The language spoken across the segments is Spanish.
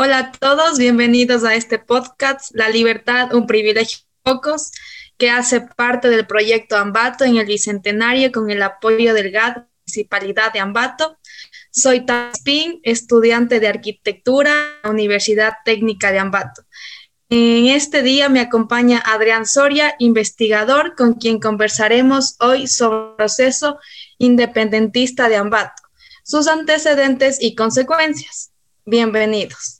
Hola a todos, bienvenidos a este podcast, La libertad, un privilegio pocos, que hace parte del proyecto Ambato en el Bicentenario con el apoyo del GAD, Municipalidad de Ambato. Soy Taspin, estudiante de arquitectura en la Universidad Técnica de Ambato. En este día me acompaña Adrián Soria, investigador, con quien conversaremos hoy sobre el proceso independentista de Ambato, sus antecedentes y consecuencias. Bienvenidos.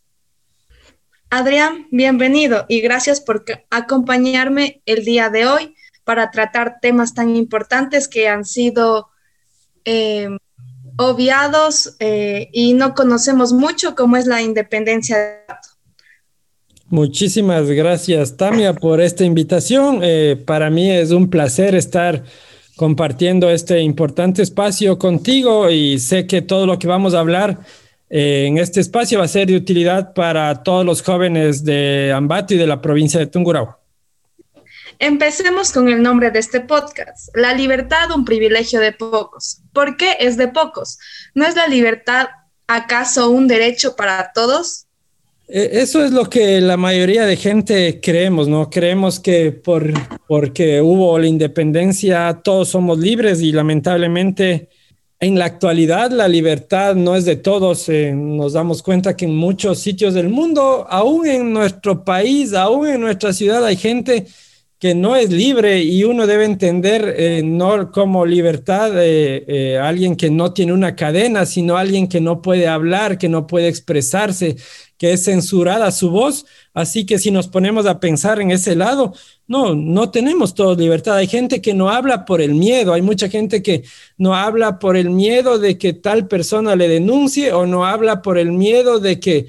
Adrián, bienvenido y gracias por acompañarme el día de hoy para tratar temas tan importantes que han sido em, obviados eh, y no conocemos mucho, como es la independencia de Muchísimas gracias, Tamia, por esta invitación. Eh, para mí es un placer estar compartiendo este importante espacio contigo y sé que todo lo que vamos a hablar en este espacio va a ser de utilidad para todos los jóvenes de Ambato y de la provincia de Tungurahua. Empecemos con el nombre de este podcast. La libertad, un privilegio de pocos. ¿Por qué es de pocos? ¿No es la libertad acaso un derecho para todos? Eh, eso es lo que la mayoría de gente creemos, ¿no? Creemos que por, porque hubo la independencia todos somos libres y lamentablemente en la actualidad la libertad no es de todos. Eh, nos damos cuenta que en muchos sitios del mundo, aún en nuestro país, aún en nuestra ciudad, hay gente que no es libre y uno debe entender eh, no como libertad eh, alguien que no tiene una cadena, sino alguien que no puede hablar, que no puede expresarse, que es censurada su voz. Así que si nos ponemos a pensar en ese lado, no, no tenemos todos libertad. Hay gente que no habla por el miedo, hay mucha gente que no habla por el miedo de que tal persona le denuncie o no habla por el miedo de que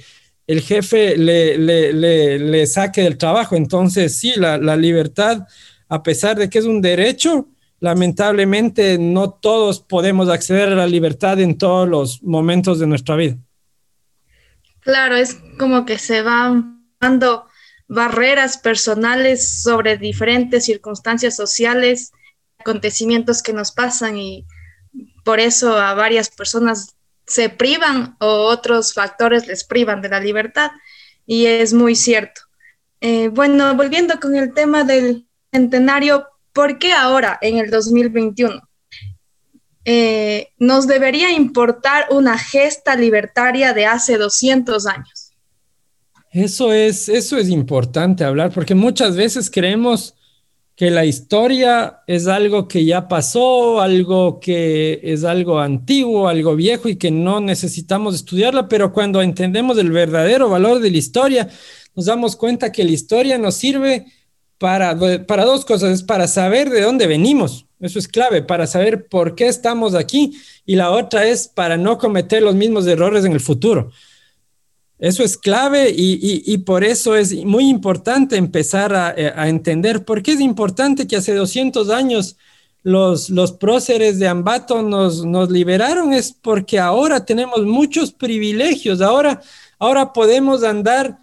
el jefe le, le, saque del trabajo. Entonces, sí, la, la libertad, a pesar de que es un derecho, lamentablemente no todos podemos acceder a la libertad en todos los momentos de nuestra vida. Claro, es como que se van dando barreras personales sobre diferentes circunstancias sociales, acontecimientos que nos pasan y por eso a varias personas se privan o otros factores les privan de la libertad y es muy cierto. Eh, bueno, volviendo con el tema del centenario, ¿por qué ahora, en el 2021? Eh, nos debería importar una gesta libertaria de hace 200 años. Eso es, eso es importante hablar porque muchas veces creemos que la historia es algo que ya pasó, algo que es algo antiguo, algo viejo y que no necesitamos estudiarla, pero cuando entendemos el verdadero valor de la historia, nos damos cuenta que la historia nos sirve para, para dos cosas, es para saber de dónde venimos, eso es clave para saber por qué estamos aquí y la otra es para no cometer los mismos errores en el futuro. Eso es clave y, por eso es muy importante empezar a, entender por qué es importante que hace 200 años los, los próceres de Ambato nos, nos liberaron. Es porque ahora tenemos muchos privilegios, ahora, ahora podemos andar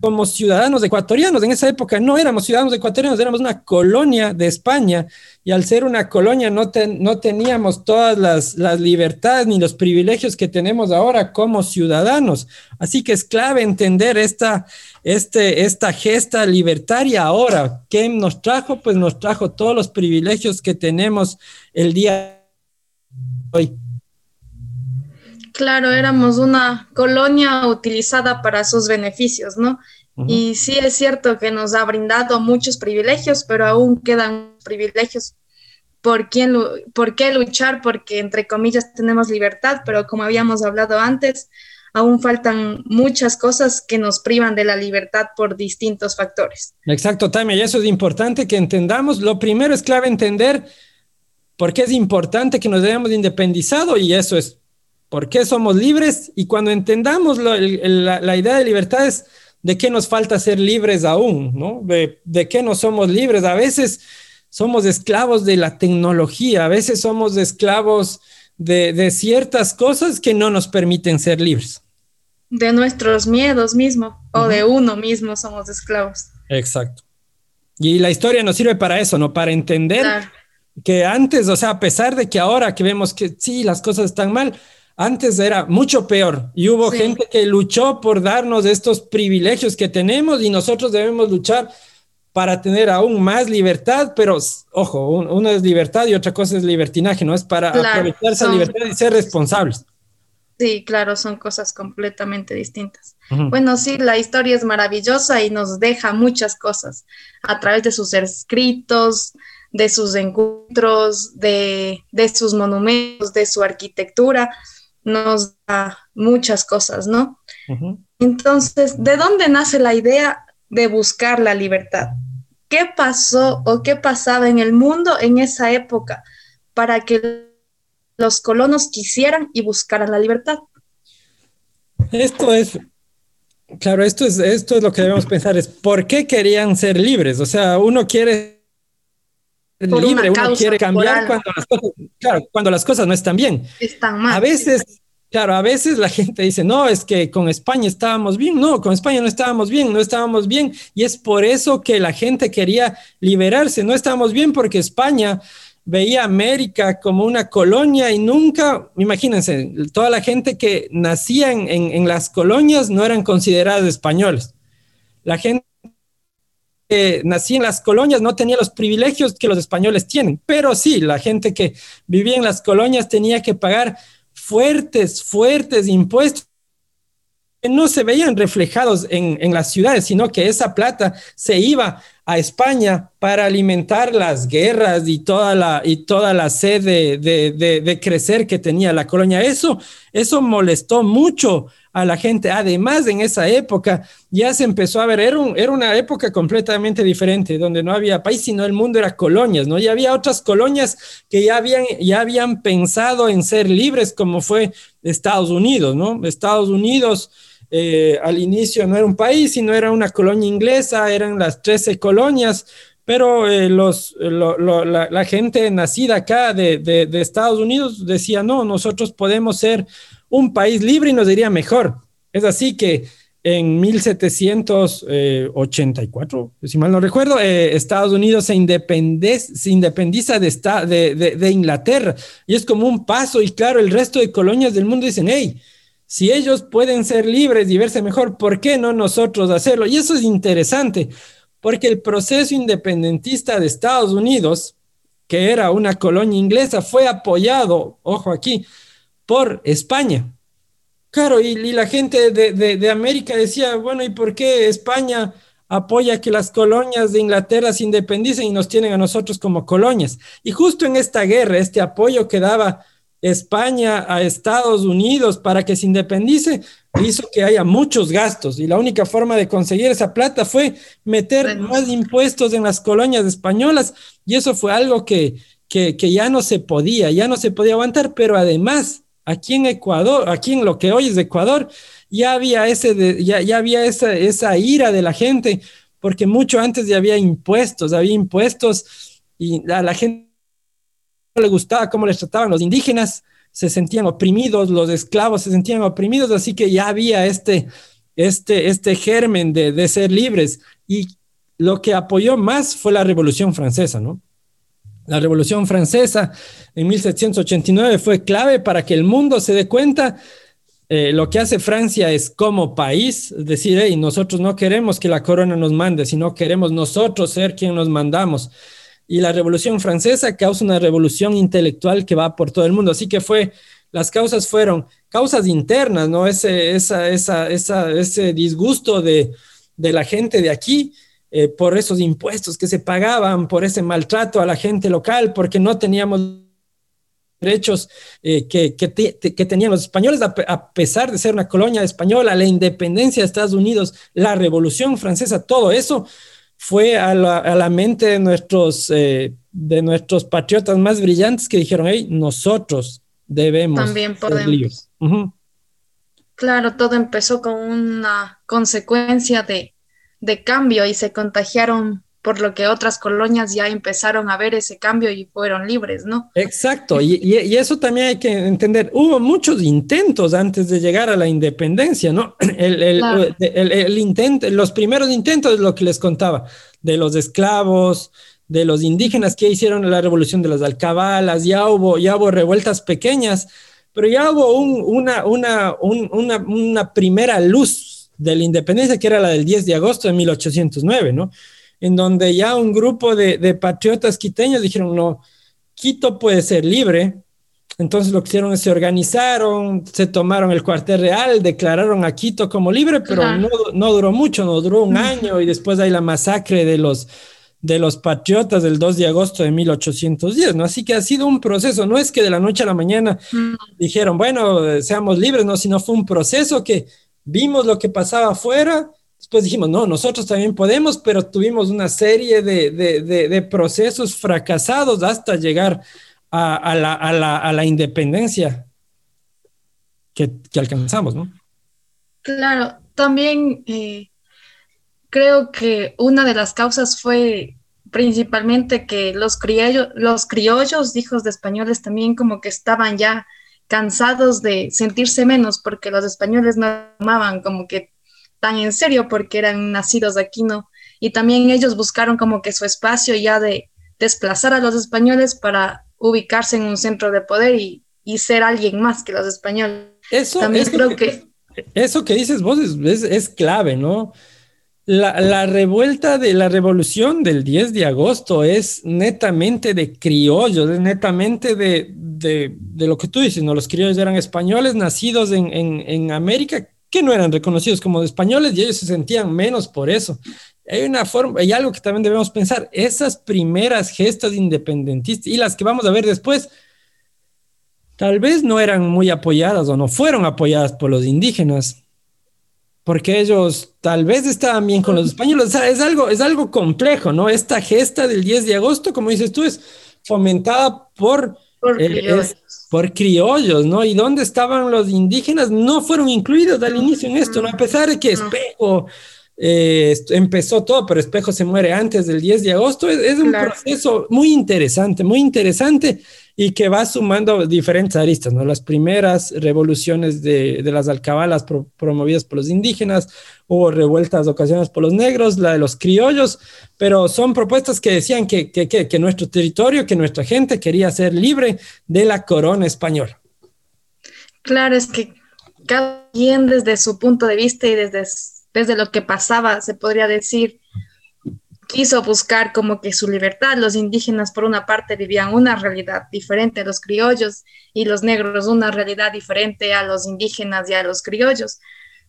como ciudadanos ecuatorianos. En esa época no éramos ciudadanos ecuatorianos, éramos una colonia de España y al ser una colonia no, no teníamos todas las, las, libertades ni los privilegios que tenemos ahora como ciudadanos. Así que es clave entender esta, este, esta gesta libertaria ahora. ¿Qué nos trajo? Pues nos trajo todos los privilegios que tenemos el día de hoy. Claro, éramos una colonia utilizada para sus beneficios, ¿no? Y sí es cierto que nos ha brindado muchos privilegios, pero aún quedan privilegios por, quién, por qué luchar, porque entre comillas tenemos libertad, pero como habíamos hablado antes, aún faltan muchas cosas que nos privan de la libertad por distintos factores. Exacto, Tamia, y eso es importante que entendamos. Lo primero es clave entender por qué es importante que nos hayamos independizado y eso es ¿Por qué somos libres? Y cuando entendamos la, idea de libertad es de qué nos falta ser libres aún, ¿no? De, qué no somos libres. A veces somos esclavos de la tecnología, a veces somos esclavos de, ciertas cosas que no nos permiten ser libres. De nuestros miedos mismos o de uno mismo somos esclavos. Exacto. Y la historia nos sirve para eso, ¿no? Para entender que antes, o sea, a pesar de que ahora que vemos que sí, las cosas están mal, antes era mucho peor y hubo gente que luchó por darnos estos privilegios que tenemos y nosotros debemos luchar para tener aún más libertad, pero ojo, una es libertad y otra cosa es libertinaje, ¿no? Es para aprovechar esa libertad y ser responsables. Sí, claro, son cosas completamente distintas. Bueno, sí, la historia es maravillosa y nos deja muchas cosas a través de sus escritos, de sus encuentros, de, de sus monumentos, de su arquitectura nos da muchas cosas, ¿no? Entonces, ¿de dónde nace la idea de buscar la libertad? ¿Qué pasó o qué pasaba en el mundo en esa época para que los colonos quisieran y buscaran la libertad? Esto es, claro, esto es, esto es lo que debemos pensar, es por qué querían ser libres. O sea, uno quiere libre, uno quiere cambiar cuando las, cosas, claro, cuando las cosas no están bien. Están mal. A veces, claro, a veces la gente dice, no, es que con España estábamos bien. No, con España no estábamos bien, no estábamos bien. Y es por eso que la gente quería liberarse. No estábamos bien porque España veía América como una colonia y nunca, imagínense, toda la gente que nacía en, en, en las colonias no eran consideradas españoles. La gente que nacía en las colonias no tenía los privilegios que los españoles tienen, pero sí, la gente que vivía en las colonias tenía que pagar fuertes, fuertes impuestos que no se veían reflejados en, en, las ciudades, sino que esa plata se iba a España para alimentar las guerras y toda la, y toda la sed de, de, crecer que tenía la colonia. Eso, eso molestó mucho a la gente. Además, en esa época ya se empezó a ver, era, era una época completamente diferente, donde no había país, sino el mundo era colonias, ¿no? Y había otras colonias que ya habían, ya habían pensado en ser libres, como fue Estados Unidos, ¿no? Estados Unidos eh, al inicio no era un país, sino era una colonia inglesa, eran las 13 colonias, pero eh, los, la, gente nacida acá de, de, Estados Unidos decía, no, nosotros podemos ser un país libre y nos diría mejor. Es así que en 1784, si mal no recuerdo, eh, Estados Unidos se, se independiza de, de, de, Inglaterra y es como un paso y claro, el resto de colonias del mundo dicen, hey, si ellos pueden ser libres y verse mejor, ¿por qué no nosotros hacerlo? Y eso es interesante, porque el proceso independentista de Estados Unidos, que era una colonia inglesa, fue apoyado, ojo aquí, por España. Claro, y, la gente de, de, América decía, bueno, ¿y por qué España apoya que las colonias de Inglaterra se independicen y nos tienen a nosotros como colonias? Y justo en esta guerra, este apoyo que daba España a Estados Unidos para que se independice, hizo que haya muchos gastos. Y la única forma de conseguir esa plata fue meter más impuestos en las colonias españolas. Y eso fue algo que, que, ya no se podía, ya no se podía aguantar, pero además aquí en Ecuador, aquí en lo que hoy es Ecuador, ya había, ese ya, ya había esa, esa ira de la gente, porque mucho antes ya había impuestos, había impuestos y a la gente le gustaba cómo les trataban los indígenas, se sentían oprimidos, los esclavos se sentían oprimidos, así que ya había este, este, este germen de, de ser libres. Y lo que apoyó más fue la Revolución Francesa, ¿no? La Revolución Francesa en 1789 fue clave para que el mundo se dé cuenta eh, lo que hace Francia es como país, decir, hey, nosotros no queremos que la corona nos mande, sino queremos nosotros ser quien nos mandamos y la Revolución Francesa causa una revolución intelectual que va por todo el mundo. Así que fue, las causas fueron causas internas, ¿no? Ese, esa, esa, esa, ese disgusto de, de, la gente de aquí eh, por esos impuestos que se pagaban, por ese maltrato a la gente local, porque no teníamos derechos eh, que, que, tenían los españoles, a, a, pesar de ser una colonia española, la independencia de Estados Unidos, la Revolución Francesa, todo eso fue a la, a la mente de nuestros, eh, de nuestros patriotas más brillantes que dijeron, hey, nosotros debemos También podemos. Uh -huh. Claro, todo empezó con una consecuencia de, de cambio y se contagiaron por lo que otras colonias ya empezaron a ver ese cambio y fueron libres, ¿no? Exacto, y, y, y, eso también hay que entender. Hubo muchos intentos antes de llegar a la independencia, ¿no? El, el, claro. el, el intento, los primeros intentos es lo que les contaba, de los esclavos, de los indígenas que hicieron la revolución de las alcabalas, ya hubo, ya hubo revueltas pequeñas, pero ya hubo una, una, una, una primera luz de la independencia, que era la del 10 de agosto de 1809, ¿no? En donde ya un grupo de, de patriotas quiteños dijeron, no, Quito puede ser libre, entonces lo que hicieron es se organizaron, se tomaron el cuartel real, declararon a Quito como libre, pero no, no, duró mucho, no duró un año y después hay la masacre de los, de los patriotas del 2 de agosto de 1810, ¿no? Así que ha sido un proceso, no es que de la noche a la mañana dijeron, bueno, seamos libres, no, sino fue un proceso que vimos lo que pasaba afuera, después dijimos, no, nosotros también podemos, pero tuvimos una serie de, procesos fracasados hasta llegar a, la, independencia que, alcanzamos, ¿no? Claro, también eh, creo que una de las causas fue principalmente que los criollos, los criollos, hijos de españoles, también como que estaban ya cansados de sentirse menos porque los españoles no tomaban como que tan en serio porque eran nacidos aquí, ¿no? Y también ellos buscaron como que su espacio ya de desplazar a los españoles para ubicarse en un centro de poder y, y ser alguien más que los españoles. Eso, También creo que, Eso que dices vos es, es, clave, ¿no? La, la, revuelta de la revolución del 10 de agosto es netamente de criollos, es netamente de, de, de lo que tú dices, ¿no? Los criollos eran españoles nacidos en, en, en América que no eran reconocidos como españoles y ellos se sentían menos por eso. Hay una forma, hay algo que también debemos pensar, esas primeras gestas independentistas y las que vamos a ver después, tal vez no eran muy apoyadas o no fueron apoyadas por los indígenas, porque ellos tal vez estaban bien con los españoles, o sea, es algo, es algo complejo, ¿no? Esta gesta del 10 de agosto, como dices tú, es fomentada por... por criollos, ¿no? ¿Y dónde estaban los indígenas? No fueron incluidos al inicio en esto, ¿no? A pesar de que Espejo, eh, empezó todo, pero Espejo se muere antes del 10 de agosto. Es, un proceso muy interesante, muy interesante y que va sumando diferentes aristas, ¿no? Las primeras revoluciones de, de las alcabalas promovidas por los indígenas, hubo revueltas ocasionadas por los negros, la de los criollos, pero son propuestas que decían que, que, que, nuestro territorio, que nuestra gente quería ser libre de la corona española. Claro, es que cada quien desde su punto de vista y desde desde lo que pasaba, se podría decir, quiso buscar como que su libertad. Los indígenas, por una parte, vivían una realidad diferente a los criollos y los negros una realidad diferente a los indígenas y a los criollos.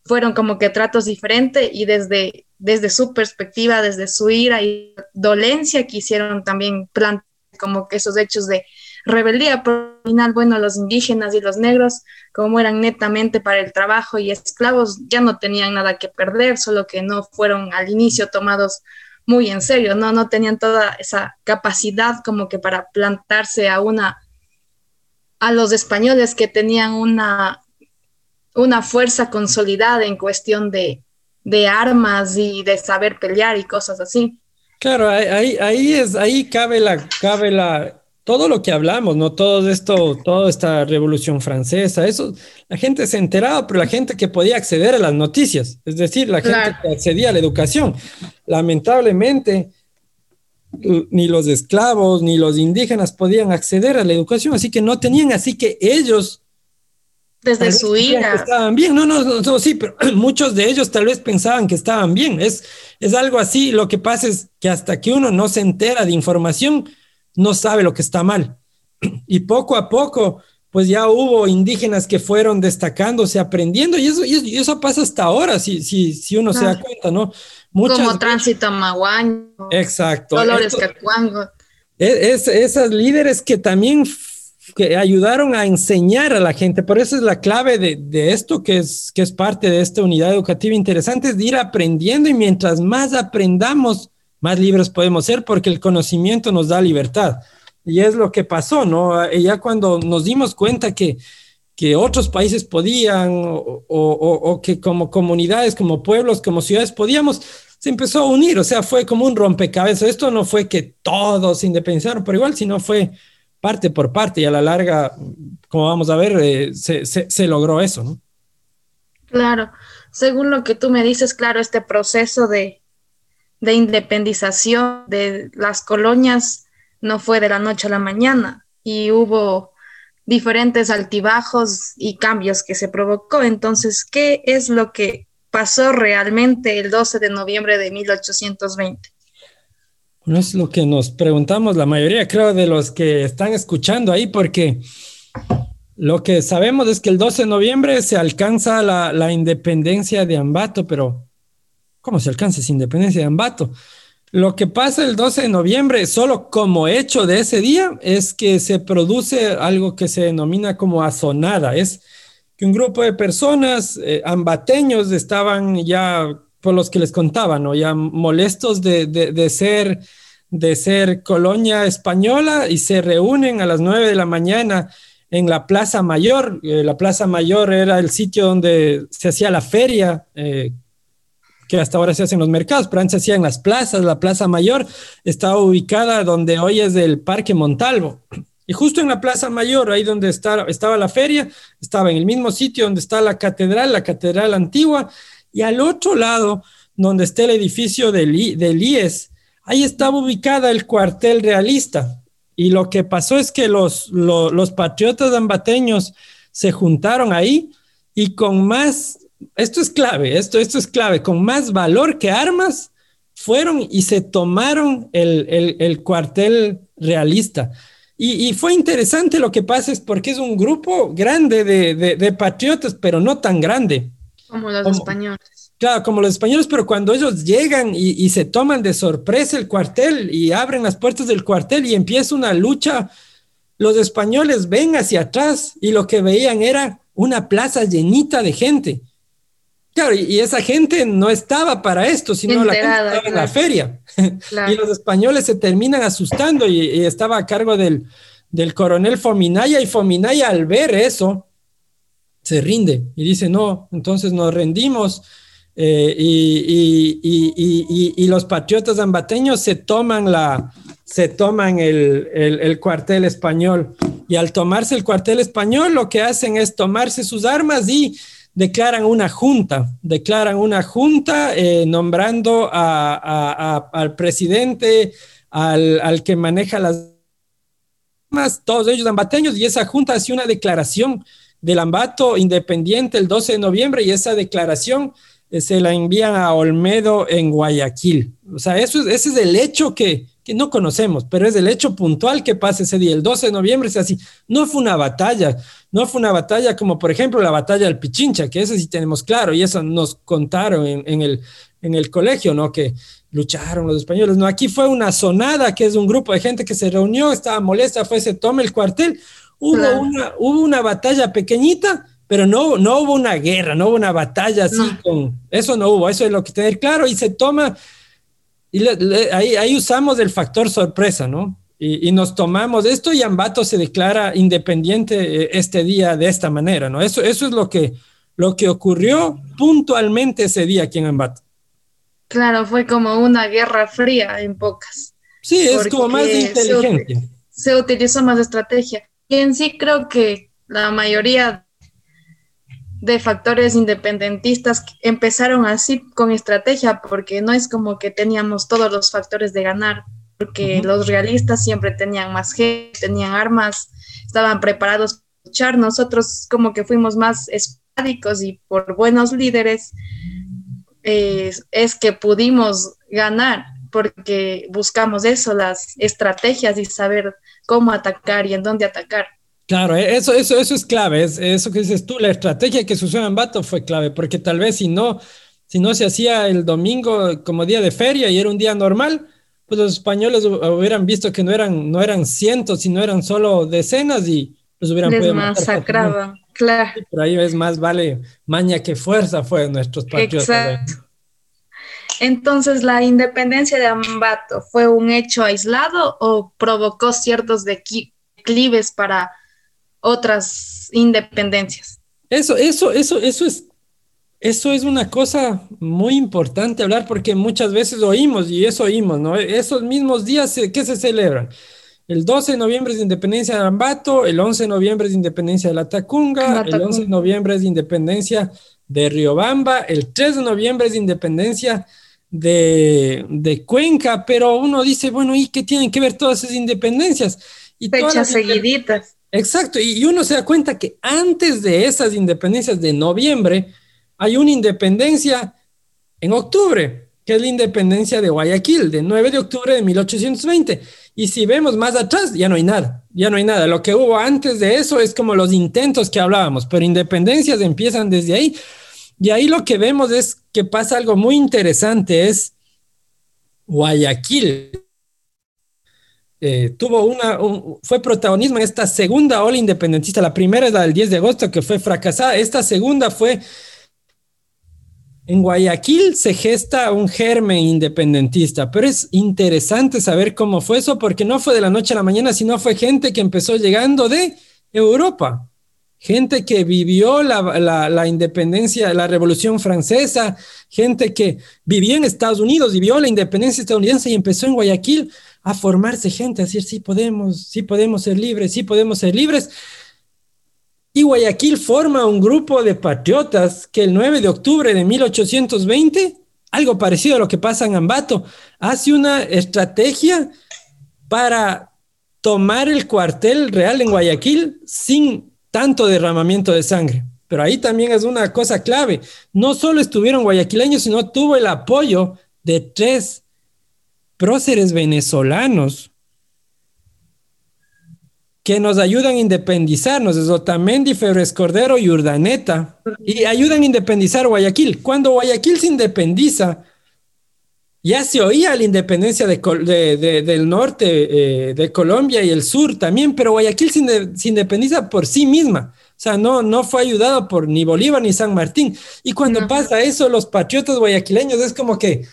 Fueron como que tratos diferentes y desde, desde su perspectiva, desde su ira y dolencia, quisieron también plantear como que esos hechos de rebeldía. Por final, bueno, los indígenas y los negros, como eran netamente para el trabajo y esclavos, ya no tenían nada que perder, solo que no fueron al inicio tomados muy en serio, no, no tenían toda esa capacidad como que para plantarse a una, a los españoles que tenían una, una fuerza consolidada en cuestión de, de armas y de saber pelear y cosas así. Claro, ahí, ahí es, ahí cabe la, cabe la, todo lo que hablamos, ¿no? Todo esto, toda esta revolución francesa, eso, la gente se enteraba, pero la gente que podía acceder a las noticias, es decir, la gente que accedía a la educación. Lamentablemente, ni los esclavos ni los indígenas podían acceder a la educación, así que no tenían, así que ellos... Desde su ira. Estaban bien, no, no, no, sí, pero muchos de ellos tal vez pensaban que estaban bien. Es, es algo así, lo que pasa es que hasta que uno no se entera de información, no sabe lo que está mal. Y poco a poco, pues ya hubo indígenas que fueron destacándose, aprendiendo, y eso, y eso pasa hasta ahora, si, si, si uno se da cuenta, ¿no? Como Tránsito Maguaño. Exacto. Dolores Cacuango. Es, esas líderes que también que ayudaron a enseñar a la gente, por eso es la clave de, de, esto que es, que es parte de esta unidad educativa interesante, es de ir aprendiendo y mientras más aprendamos, más libres podemos ser porque el conocimiento nos da libertad. Y es lo que pasó, ¿no? Ya cuando nos dimos cuenta que, que otros países podían o, o, que como comunidades, como pueblos, como ciudades podíamos, se empezó a unir, o sea, fue como un rompecabezas. Esto no fue que todos se independizaron por igual, sino fue parte por parte y a la larga, como vamos a ver, eh, se, se logró eso, ¿no? Claro, según lo que tú me dices, claro, este proceso de, de independización de las colonias no fue de la noche a la mañana y hubo diferentes altibajos y cambios que se provocó. Entonces, ¿qué es lo que pasó realmente el 12 de noviembre de 1820? No es lo que nos preguntamos la mayoría, creo, de los que están escuchando ahí, porque lo que sabemos es que el 12 de noviembre se alcanza la independencia de Ambato, pero ¿cómo se alcanza esa independencia de Ambato? Lo que pasa el 12 de noviembre, solo como hecho de ese día, es que se produce algo que se denomina como azonada. Es que un grupo de personas, eh, ambateños, estaban ya, por los que les contaban, ¿no? ya molestos de, de, ser, de ser colonia española y se reúnen a las 9 de la mañana en la Plaza Mayor. Eh, la Plaza Mayor era el sitio donde se hacía la feria. Eh, que hasta ahora se hacen los mercados, pero antes se hacían las plazas. La Plaza Mayor estaba ubicada donde hoy es el Parque Montalvo. Y justo en la Plaza Mayor, ahí donde estaba la feria, estaba en el mismo sitio donde está la catedral, la catedral antigua, y al otro lado, donde está el edificio del, IES, ahí estaba ubicada el cuartel realista. Y lo que pasó es que los, los, los patriotas ambateños se juntaron ahí y con más esto es clave, esto, esto es clave, con más valor que armas, fueron y se tomaron el, cuartel realista. Y, fue interesante lo que pasa, es porque es un grupo grande de, patriotas, pero no tan grande. Como los españoles. Claro, como los españoles, pero cuando ellos llegan y, y, se toman de sorpresa el cuartel y abren las puertas del cuartel y empieza una lucha, los españoles ven hacia atrás y lo que veían era una plaza llenita de gente Claro, y, esa gente no estaba para esto, sino la gente estaba en la feria. y los españoles se terminan asustando y, estaba a cargo del, del, coronel Fominaya y Fominaya al ver eso se rinde y dice, no, entonces nos rendimos eh, y, y, los patriotas ambateños se toman, la, se toman el, el cuartel español. Y al tomarse el cuartel español lo que hacen es tomarse sus armas y declaran una junta, declaran una junta eh, nombrando al presidente, al, que maneja las más, todos ellos ambateños, y esa junta hace una declaración del ambato independiente el 12 de noviembre y esa declaración eh, se la envían a Olmedo en Guayaquil. O sea, eso, ese es el hecho que, que no conocemos, pero es el hecho puntual que pasa ese día, el 12 de noviembre, es así. No fue una batalla, no fue una batalla como por ejemplo la batalla del Pichincha, que eso sí tenemos claro, y eso nos contaron en, el, en el colegio, ¿no? Que lucharon los españoles, no, aquí fue una sonada, que es un grupo de gente que se reunió, estaba molesta, fue, se toma el cuartel, hubo, una, hubo una batalla pequeñita, pero no, no hubo una guerra, no hubo una batalla así con, eso no hubo, eso es lo que tener claro, y se toma y ahí, ahí, usamos el factor sorpresa, ¿no? Y, y, nos tomamos esto y Ambato se declara independiente eh, este día de esta manera, ¿no? Eso, eso es lo que, lo que ocurrió puntualmente ese día aquí en Ambato. Claro, fue como una guerra fría en pocas. Sí, es como más de inteligencia. Se, se utilizó más estrategia. Y en sí creo que la mayoría de factores independentistas empezaron así con estrategia, porque no es como que teníamos todos los factores de ganar, porque los realistas siempre tenían más gente, tenían armas, estaban preparados para luchar. Nosotros como que fuimos más espádicos y por buenos líderes eh, es que pudimos ganar, porque buscamos eso, las estrategias y saber cómo atacar y en dónde atacar. Claro, e-, eso, eso, eso es clave, es, eso que dices tú, la estrategia que se usó en Bato fue clave, porque tal vez si no, si no se hacía el domingo como día de feria y era un día normal, pues los españoles hubieran visto que no eran, no eran cientos, sino eran solo decenas y los hubieran Les masacraban, claro. Pero ahí es más vale maña que fuerza fue nuestros patriotas. Exacto. Entonces, ¿la independencia de Ambato fue un hecho aislado o provocó ciertos declives para otras independencias. Eso, eso, eso, eso es, eso es una cosa muy importante hablar porque muchas veces oímos y eso oímos, ¿no? Esos mismos días que se celebran. El 12 de noviembre es de independencia de Ambato, el 11 de noviembre es de independencia de la Tacunga, el 11 de noviembre es de independencia de Riobamba, el 3 de noviembre es de independencia de, de Cuenca, pero uno dice, bueno, ¿y qué tienen que ver todas esas independencias? Y Fechas seguiditas Exacto, y uno se da cuenta que antes de esas independencias de noviembre, hay una independencia en octubre, que es la independencia de Guayaquil, de 9 de octubre de 1820. Y si vemos más atrás, ya no hay nada, ya no hay nada. Lo que hubo antes de eso es como los intentos que hablábamos, pero independencias empiezan desde ahí. Y ahí lo que vemos es que pasa algo muy interesante, es Guayaquil eh, tuvo una, fue protagonismo en esta segunda ola independentista. La primera es la del 10 de agosto, que fue fracasada. Esta segunda fue en Guayaquil se gesta un germen independentista, pero es interesante saber cómo fue eso, porque no fue de la noche a la mañana, sino fue gente que empezó llegando de Europa, gente que vivió la, la, independencia, la revolución francesa, gente que vivió en Estados Unidos vio la independencia estadounidense y empezó en Guayaquil a formarse gente, a decir, sí podemos, sí podemos ser libres, sí podemos ser libres. Y Guayaquil forma un grupo de patriotas que el 9 de octubre de 1820, algo parecido a lo que pasa en Ambato, hace una estrategia para tomar el cuartel real en Guayaquil sin tanto derramamiento de sangre. Pero ahí también es una cosa clave. No solo estuvieron guayaquileños, sino tuvo el apoyo de tres próceres venezolanos que nos ayudan a independizarnos, es Otamendi, Febres Cordero y Urdaneta, y ayudan a independizar Guayaquil. Cuando Guayaquil se independiza, ya se oía la independencia del norte eh, de Colombia y el sur también, pero Guayaquil se, independiza por sí misma. O sea, no, no fue ayudado por ni Bolívar ni San Martín. Y cuando pasa eso, los patriotas guayaquileños es como que,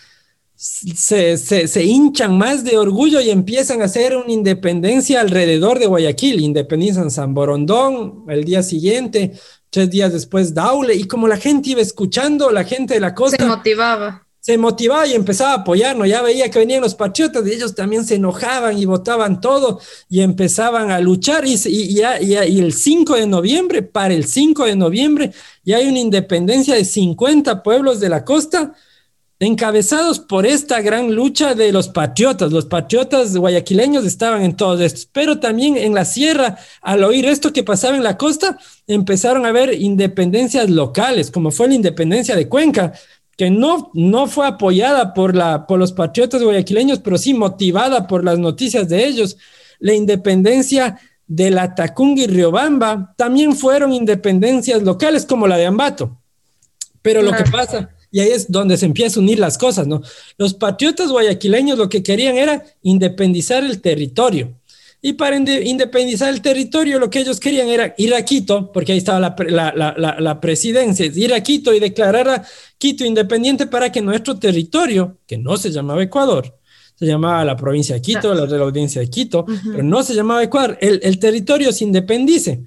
se, hinchan más de orgullo y empiezan a hacer una independencia alrededor de Guayaquil, independizan San Borondón el día siguiente, tres días después Daule, y como la gente iba escuchando, la gente de la costa... Se motivaba. Se motivaba y empezaba a apoyarnos, ya veía que venían los patriotas y ellos también se enojaban y votaban todo y empezaban a luchar y, el 5 de noviembre, para el 5 de noviembre, ya hay una independencia de 50 pueblos de la costa, encabezados por esta gran lucha de los patriotas. Los patriotas guayaquileños estaban en todos estos, pero también en la sierra, al oír esto que pasaba en la costa, empezaron a haber independencias locales, como fue la independencia de Cuenca, que no, no fue apoyada por, la, por los patriotas guayaquileños, pero sí motivada por las noticias de ellos. La independencia de la Tacunga y Riobamba también fueron independencias locales como la de Ambato. Pero lo que pasa y ahí es donde se empieza a unir las cosas, ¿no? Los patriotas guayaquileños lo que querían era independizar el territorio. Y para independizar el territorio, lo que ellos querían era ir a Quito, porque ahí estaba la, presidencia, ir a Quito y declarar a Quito independiente para que nuestro territorio, que no se llamaba Ecuador, se llamaba la provincia de Quito, la de la audiencia de Quito, pero no se llamaba Ecuador, el, territorio se independice.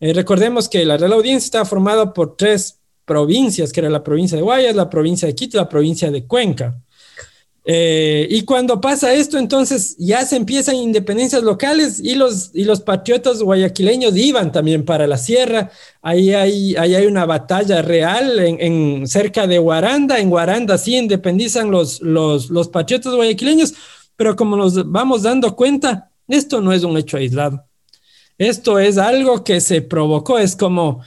Eh, recordemos que la Real Audiencia estaba formada por tres provincias, que era la provincia de Guayas, la provincia de Quito, la provincia de Cuenca. Eh, y cuando pasa esto, entonces ya se empiezan independencias locales y los, y los patriotas guayaquileños iban también para la sierra. Ahí hay, ahí hay una batalla real en, cerca de Guaranda. En Guaranda sí independizan los, los, los patriotas guayaquileños, pero como nos vamos dando cuenta, esto no es un hecho aislado. Esto es algo que se provocó, es como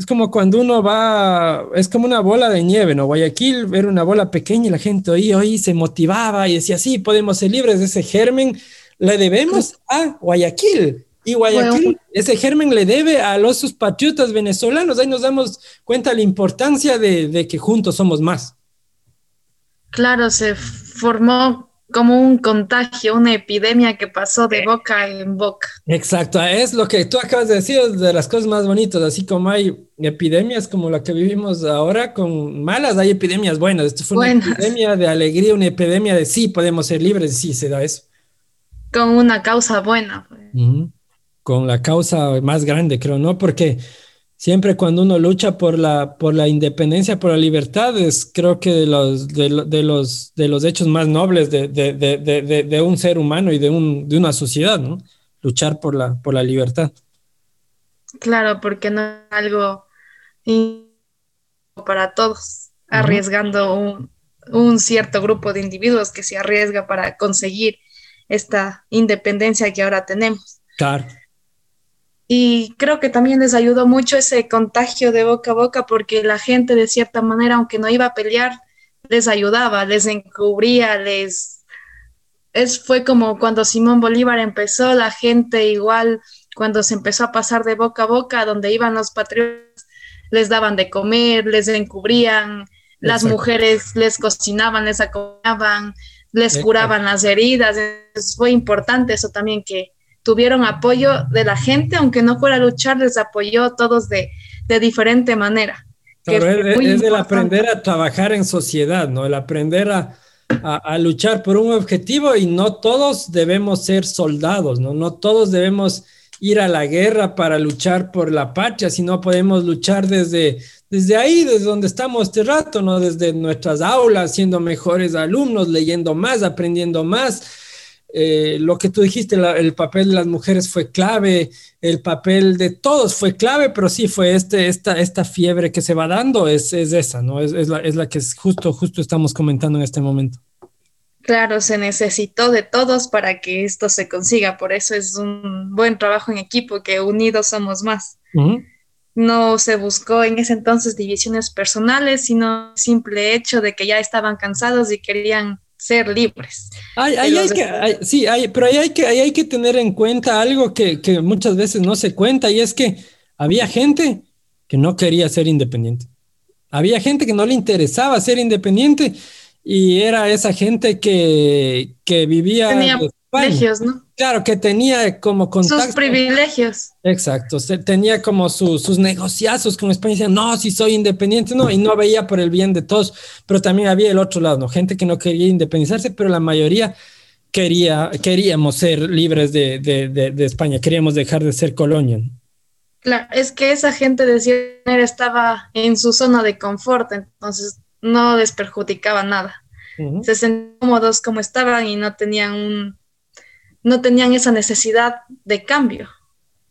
es como cuando uno va, es como una bola de nieve, ¿no? Guayaquil era una bola pequeña y la gente oía, oí, se motivaba y decía, sí, podemos ser libres de ese germen. Le debemos a Guayaquil. Y Guayaquil, ese germen le debe a los sus patriotas venezolanos. Ahí nos damos cuenta la importancia de, de que juntos somos más. Claro, se formó como un contagio, una epidemia que pasó de boca en boca. Exacto, es lo que tú acabas de decir, de las cosas más bonitas, así como hay epidemias como la que vivimos ahora con malas, hay epidemias buenas. Esto fue una epidemia de alegría, una epidemia de sí, podemos ser libres, sí, se da eso. Con una causa buena. Pues. Con la causa más grande, creo, ¿no? Porque siempre cuando uno lucha por la, por la independencia, por la libertad, es creo que de los, de, los, de los hechos más nobles de, de, un ser humano y de, un, de una sociedad, ¿no? Luchar por la, por la libertad. Claro, porque no es algo para todos, arriesgando un, un cierto grupo de individuos que se arriesga para conseguir esta independencia que ahora tenemos. Claro. Y creo que también les ayudó mucho ese contagio de boca a boca porque la gente de cierta manera, aunque no iba a pelear, les ayudaba, les encubría, les... Es, fue como cuando Simón Bolívar empezó, la gente igual, cuando se empezó a pasar de boca a boca, donde iban los patriotas, les daban de comer, les encubrían, las mujeres les cocinaban, les acompañaban, les curaban las heridas. fue importante eso también, que tuvieron apoyo de la gente, aunque no fuera a luchar, les apoyó todos de, de diferente manera. es, el aprender a trabajar en sociedad, ¿no? El aprender a, a, luchar por un objetivo y no todos debemos ser soldados, ¿no? No todos debemos ir a la guerra para luchar por la patria, sino podemos luchar desde, desde ahí, desde donde estamos este rato, ¿no? Desde nuestras aulas, siendo mejores alumnos, leyendo más, aprendiendo más. Eh, lo que tú dijiste, el papel de las mujeres fue clave, el papel de todos fue clave, pero sí fue este, esta, esta fiebre que se va dando, es, es esa, ¿no? Es, es, la, es la que justo, justo estamos comentando en este momento. Claro, se necesitó de todos para que esto se consiga, por eso es un buen trabajo en equipo, que unidos somos más no se buscó en ese entonces divisiones personales, sino simple hecho de que ya estaban cansados y querían ser libres. sí, pero ahí hay, que, hay que tener en cuenta algo que, que muchas veces no se cuenta y es que había gente que no quería ser independiente. Había gente que no le interesaba ser independiente y era esa gente que, que vivía... Tenía privilegios, ¿no? Claro, que tenía como contacto. Sus privilegios. Exacto, tenía como sus negociazos con España, decían, no, si soy independiente, no, y no veía por el bien de todos, pero también había el otro lado, ¿no? Gente que no quería independizarse, pero la mayoría quería, queríamos ser libres de, de, de, España, queríamos dejar de ser colonia. Claro, es que esa gente de cierta estaba en su zona de confort, entonces no les perjudicaba nada. Se sentían cómodos como estaban y no tenían un, no tenían esa necesidad de cambio.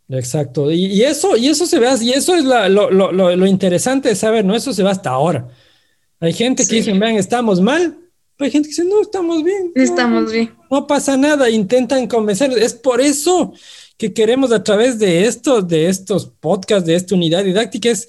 Exacto, y, eso, y eso se ve, y eso es lo, interesante de saber, ¿no? Eso se ve hasta ahora. Hay gente que dice, vean, estamos mal, pero hay gente que dice, no, estamos bien. Estamos bien. No pasa nada, intentan convencer. Es por eso que queremos a través de esto, de estos podcasts, de esta unidad didáctica, es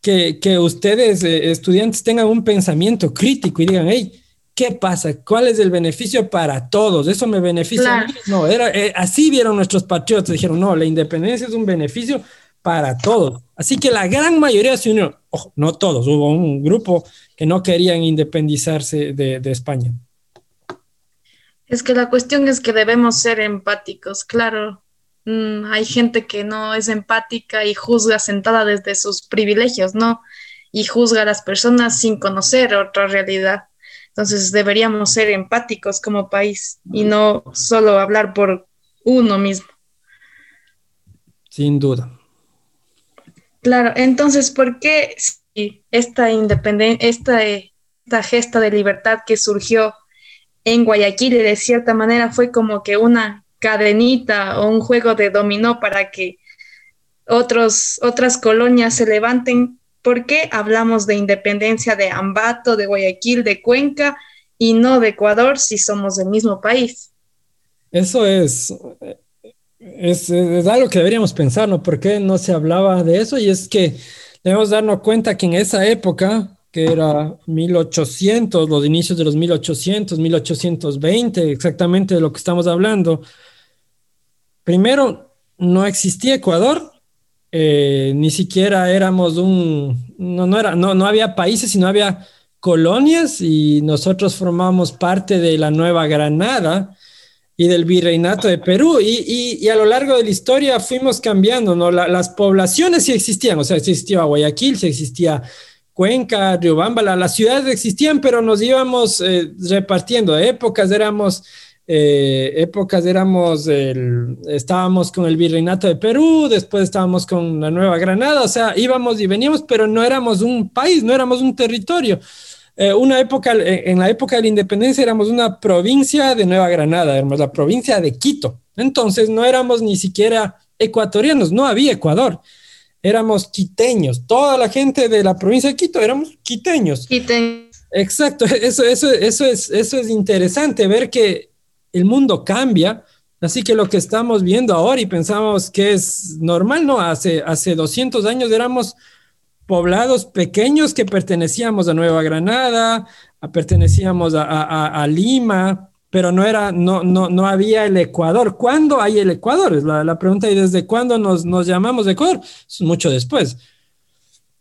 que, ustedes, eh, estudiantes, tengan un pensamiento crítico y digan, hey, ¿qué pasa? ¿Cuál es el beneficio para todos? ¿Eso me beneficia a mí? No, era, eh, así vieron nuestros patriotas, dijeron, no, la independencia es un beneficio para todos. Así que la gran mayoría se unió, ojo, no todos, hubo un grupo que no querían independizarse de, de España. Es que la cuestión es que debemos ser empáticos, claro. Mm, hay gente que no es empática y juzga sentada desde sus privilegios, ¿no? Y juzga a las personas sin conocer otra realidad. Entonces deberíamos ser empáticos como país y no solo hablar por uno mismo. Sin duda. Claro, entonces, ¿por qué esta independencia, esta, esta gesta de libertad que surgió en Guayaquil de cierta manera fue como que una cadenita o un juego de dominó para que otros, otras colonias se levanten. ¿Por qué hablamos de independencia de Ambato, de Guayaquil, de Cuenca y no de Ecuador si somos del mismo país? Eso es, es, es algo que deberíamos pensar, ¿no? ¿Por qué no se hablaba de eso? Y es que debemos darnos cuenta que en esa época, que era 1800, los inicios de los 1800, 1820, exactamente de lo que estamos hablando, primero, no existía Ecuador, eh, ni siquiera éramos un, no, no, era, no, no había países, sino había colonias y nosotros formamos parte de la Nueva Granada y del Virreinato de Perú. Y, y, a lo largo de la historia fuimos cambiando, ¿no? las poblaciones sí existían, o sea, existía Guayaquil, sí existía Cuenca, Riobamba, las ciudades existían, pero nos íbamos eh, repartiendo. De épocas éramos eh, épocas éramos, el, estábamos con el virreinato de Perú, después estábamos con la Nueva Granada, o sea, íbamos y veníamos, pero no éramos un país, no éramos un territorio. Eh, una época, en la época de la independencia éramos una provincia de Nueva Granada, éramos la provincia de Quito. Entonces no éramos ni siquiera ecuatorianos, no había Ecuador. Éramos quiteños, toda la gente de la provincia de Quito éramos quiteños. Quiteños. Exacto, eso, eso, eso, es, eso es interesante ver que el mundo cambia, Así que lo que estamos viendo ahora y pensamos que es normal, ¿no? Hace, hace 200 años éramos poblados pequeños que pertenecíamos a Nueva Granada, pertenecíamos a, Lima, pero no era, no, no, no había el Ecuador. ¿Cuándo hay el Ecuador? Es la, pregunta, ¿y desde cuándo nos, nos llamamos Ecuador? Es mucho después.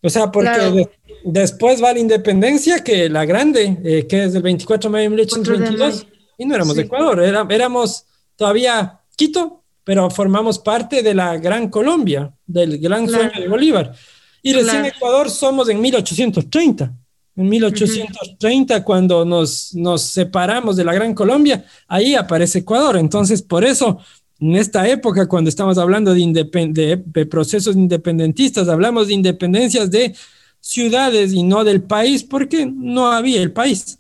O sea, porque después va la independencia, que la grande, eh, que es el 24 de mayo de 1822, y no éramos Ecuador, era, éramos todavía Quito, pero formamos parte de la Gran Colombia, del gran sueño de Bolívar. Y recién Ecuador somos en 1830. En 1830, cuando nos, nos separamos de la Gran Colombia, ahí aparece Ecuador. Entonces, por eso, en esta época, cuando estamos hablando de, de procesos independentistas, hablamos de independencias de ciudades y no del país, porque no había el país.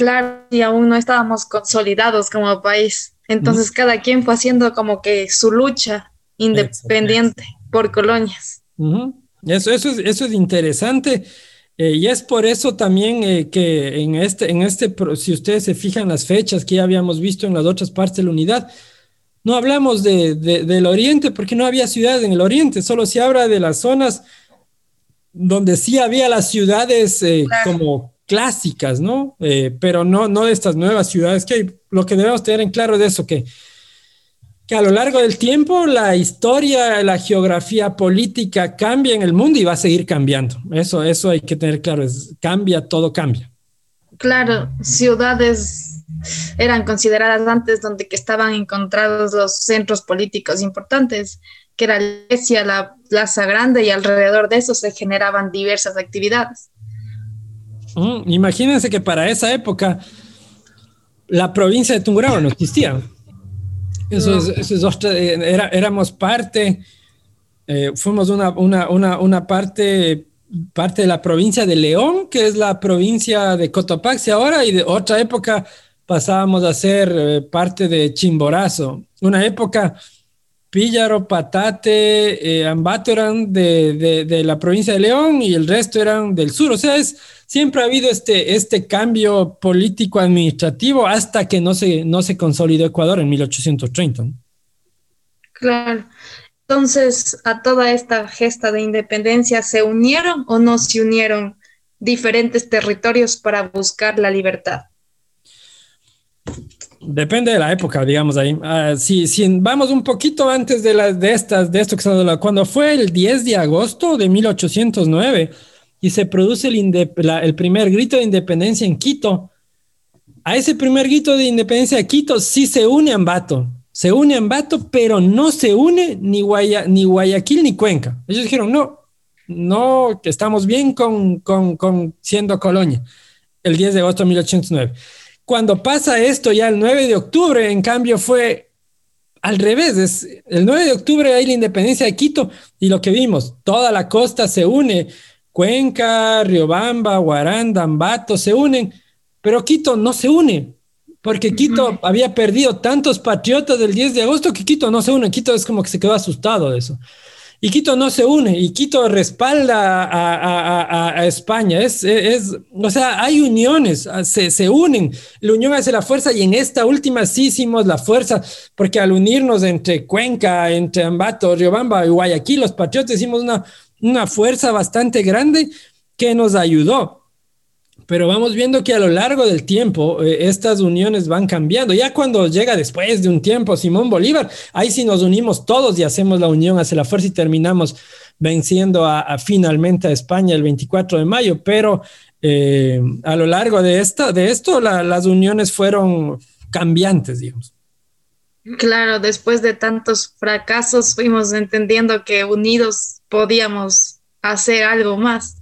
Claro, y aún no estábamos consolidados como país. Entonces cada quien fue haciendo como que su lucha independiente por colonias. eso, eso, es, eso es interesante. Eh, y es por eso también eh, que en este, en este, si ustedes se fijan las fechas que ya habíamos visto en las otras partes de la unidad, no hablamos de, del oriente porque no había ciudades en el oriente, solo se habla de las zonas donde sí había las ciudades eh, como clásicas, ¿no? Eh, pero no, no de estas nuevas ciudades que. Lo que debemos tener en claro de eso, que, que a lo largo del tiempo la historia, la geografía política cambia en el mundo y va a seguir cambiando. Eso, eso hay que tener claro, es, cambia, todo cambia. Claro, ciudades eran consideradas antes donde que estaban encontrados los centros políticos importantes, que era la iglesia, la Plaza Grande y alrededor de eso se generaban diversas actividades imagínense que para esa época la provincia de Tungurahua no existía. Eso, Es, eh, éramos parte, eh, fuimos una, una, parte, parte de la provincia de León, que es la provincia de Cotopaxi ahora, y de otra época pasábamos a ser eh, parte de Chimborazo. Una época Píllaro, Patate, Ambato eran de, de, la provincia de León y el resto eran del sur. O sea, es, siempre ha habido este, este cambio político administrativo hasta que no se, no se consolidó Ecuador en 1830. Claro. Entonces, a toda esta gesta de independencia, ¿se unieron o no se unieron diferentes territorios para buscar la libertad? Depende de la época, digamos ahí. Ah, si, vamos un poquito antes de, las de estas, de esto que cuando fue el 10 de agosto de 1809, y se produce el, el primer grito de independencia en Quito. A ese primer grito de independencia de Quito sí se une Ambato, se une Ambato, pero no se une ni, ni Guayaquil ni Cuenca. Ellos dijeron, no, no, que estamos bien con, con, con siendo colonia, el 10 de agosto de 1809. Cuando pasa esto ya el 9 de octubre, en cambio fue al revés, es el 9 de octubre hay la independencia de Quito y lo que vimos, toda la costa se une, Cuenca, Riobamba, Guaranda, Ambato se unen, pero Quito no se une, porque Quito había perdido tantos patriotas del 10 de agosto que Quito no se une. Quito es como que se quedó asustado de eso. Y Quito no se une, y Quito respalda a, España. Es, es, o sea, hay uniones, se, se, unen. La unión hace la fuerza, y en esta última sí hicimos la fuerza, porque al unirnos entre Cuenca, entre Ambato, Riobamba y Guayaquil, los patriotas hicimos una, una fuerza bastante grande que nos ayudó. Pero vamos viendo que a lo largo del tiempo eh, estas uniones van cambiando. Ya cuando llega después de un tiempo Simón Bolívar, ahí sí nos unimos todos y hacemos la unión hacia la fuerza y terminamos venciendo a, finalmente a España el 24 de mayo. Pero eh, a lo largo de, esta, de esto las uniones fueron cambiantes, digamos. Claro, después de tantos fracasos fuimos entendiendo que unidos podíamos hacer algo más.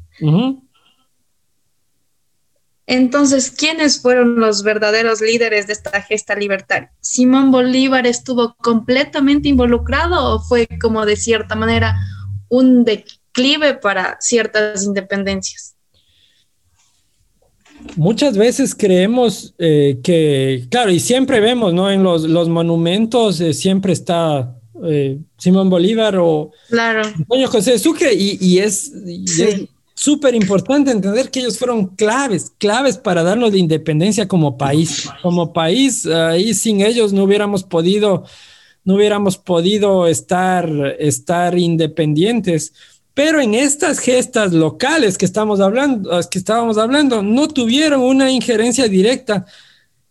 Entonces, ¿quiénes fueron los verdaderos líderes de esta gesta libertaria? ¿Simón Bolívar estuvo completamente involucrado o fue como de cierta manera un declive para ciertas independencias? Muchas veces creemos eh, que, claro, y siempre vemos, ¿no? En los, monumentos eh, siempre está eh, Simón Bolívar o claro. Antonio José Sucre y, es, súper importante entender que ellos fueron claves, claves para darnos la independencia como país. Como país, ahí sin ellos no hubiéramos podido, no hubiéramos podido estar, estar independientes. Pero en estas gestas locales que estamos hablando, que estábamos hablando, no tuvieron una injerencia directa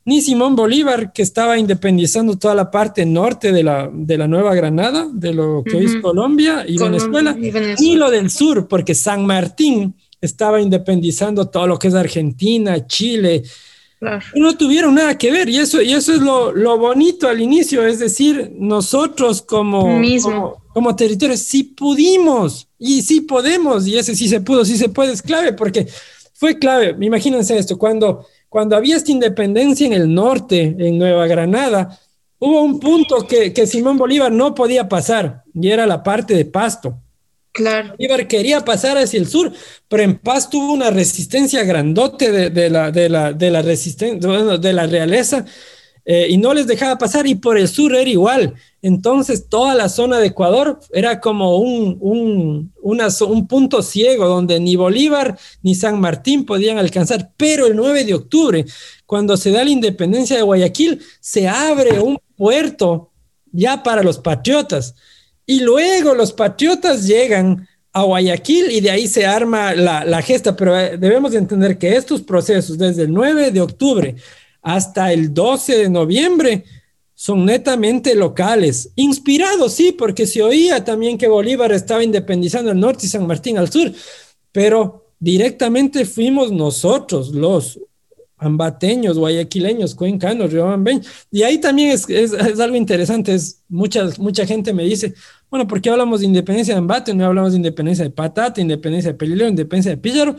ni Simón Bolívar, que estaba independizando toda la parte norte de la, de la Nueva Granada, de lo que hoy es Colombia y, Venezuela, ni lo del sur, porque San Martín estaba independizando todo lo que es Argentina, Chile. No tuvieron nada que ver y eso, y eso es lo, lo bonito al inicio, es decir, nosotros como, como, como territorio sí pudimos y sí podemos y ese sí se pudo, sí se puede, es clave porque fue clave. Imagínense esto, cuando cuando había esta independencia en el norte, en Nueva Granada, hubo un punto que, Simón Bolívar no podía pasar y era la parte de Pasto. Claro. Bolívar quería pasar hacia el sur, pero en Pasto hubo una resistencia grandote de, la, de la, de la resistencia, de la realeza eh, y no les dejaba pasar y por el sur era igual. Entonces toda la zona de Ecuador era como un, un, un punto ciego donde ni Bolívar ni San Martín podían alcanzar. Pero el 9 de octubre, cuando se da la independencia de Guayaquil, se abre un puerto ya para los patriotas. Y luego los patriotas llegan a Guayaquil y de ahí se arma la, la gesta. Pero eh, debemos entender que estos procesos, desde el 9 de octubre hasta el 12 de noviembre son netamente locales, inspirados, sí, porque se oía también que Bolívar estaba independizando el norte y San Martín al sur, pero directamente fuimos nosotros, los ambateños, guayaquileños, cuencanos, riobambeños. Y ahí también es, es, algo interesante, es mucha, mucha gente me dice, bueno, ¿por qué hablamos de independencia de Ambate? No hablamos de independencia de Patata, independencia de Pelileo, independencia de Píllaro.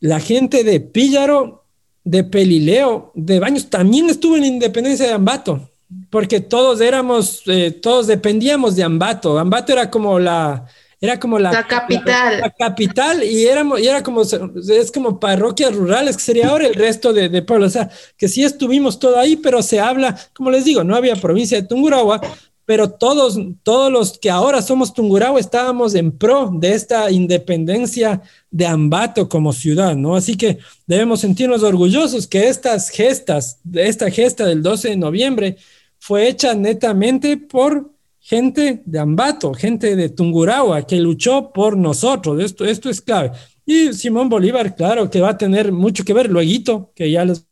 La gente de Píllaro de Pelileo, de Baños, también estuvo en la independencia de Ambato, porque todos éramos, eh, todos dependíamos de Ambato. Ambato era como la, era como la, capital. La, capital y, éramos, y era como, es como parroquias rurales, que sería ahora el resto de, de pueblos. O sea, que sí estuvimos todo ahí, pero se habla, como les digo, no había provincia de Tungurahua, pero todos, todos los que ahora somos Tungurahua estábamos en pro de esta independencia de Ambato como ciudad, ¿no? Así que debemos sentirnos orgullosos que estas gestas, esta gesta del 12 de noviembre fue hecha netamente por gente de Ambato, gente de Tungurahua, que luchó por nosotros. Esto, esto es clave. Y Simón Bolívar, claro, que va a tener mucho que ver luego, que ya les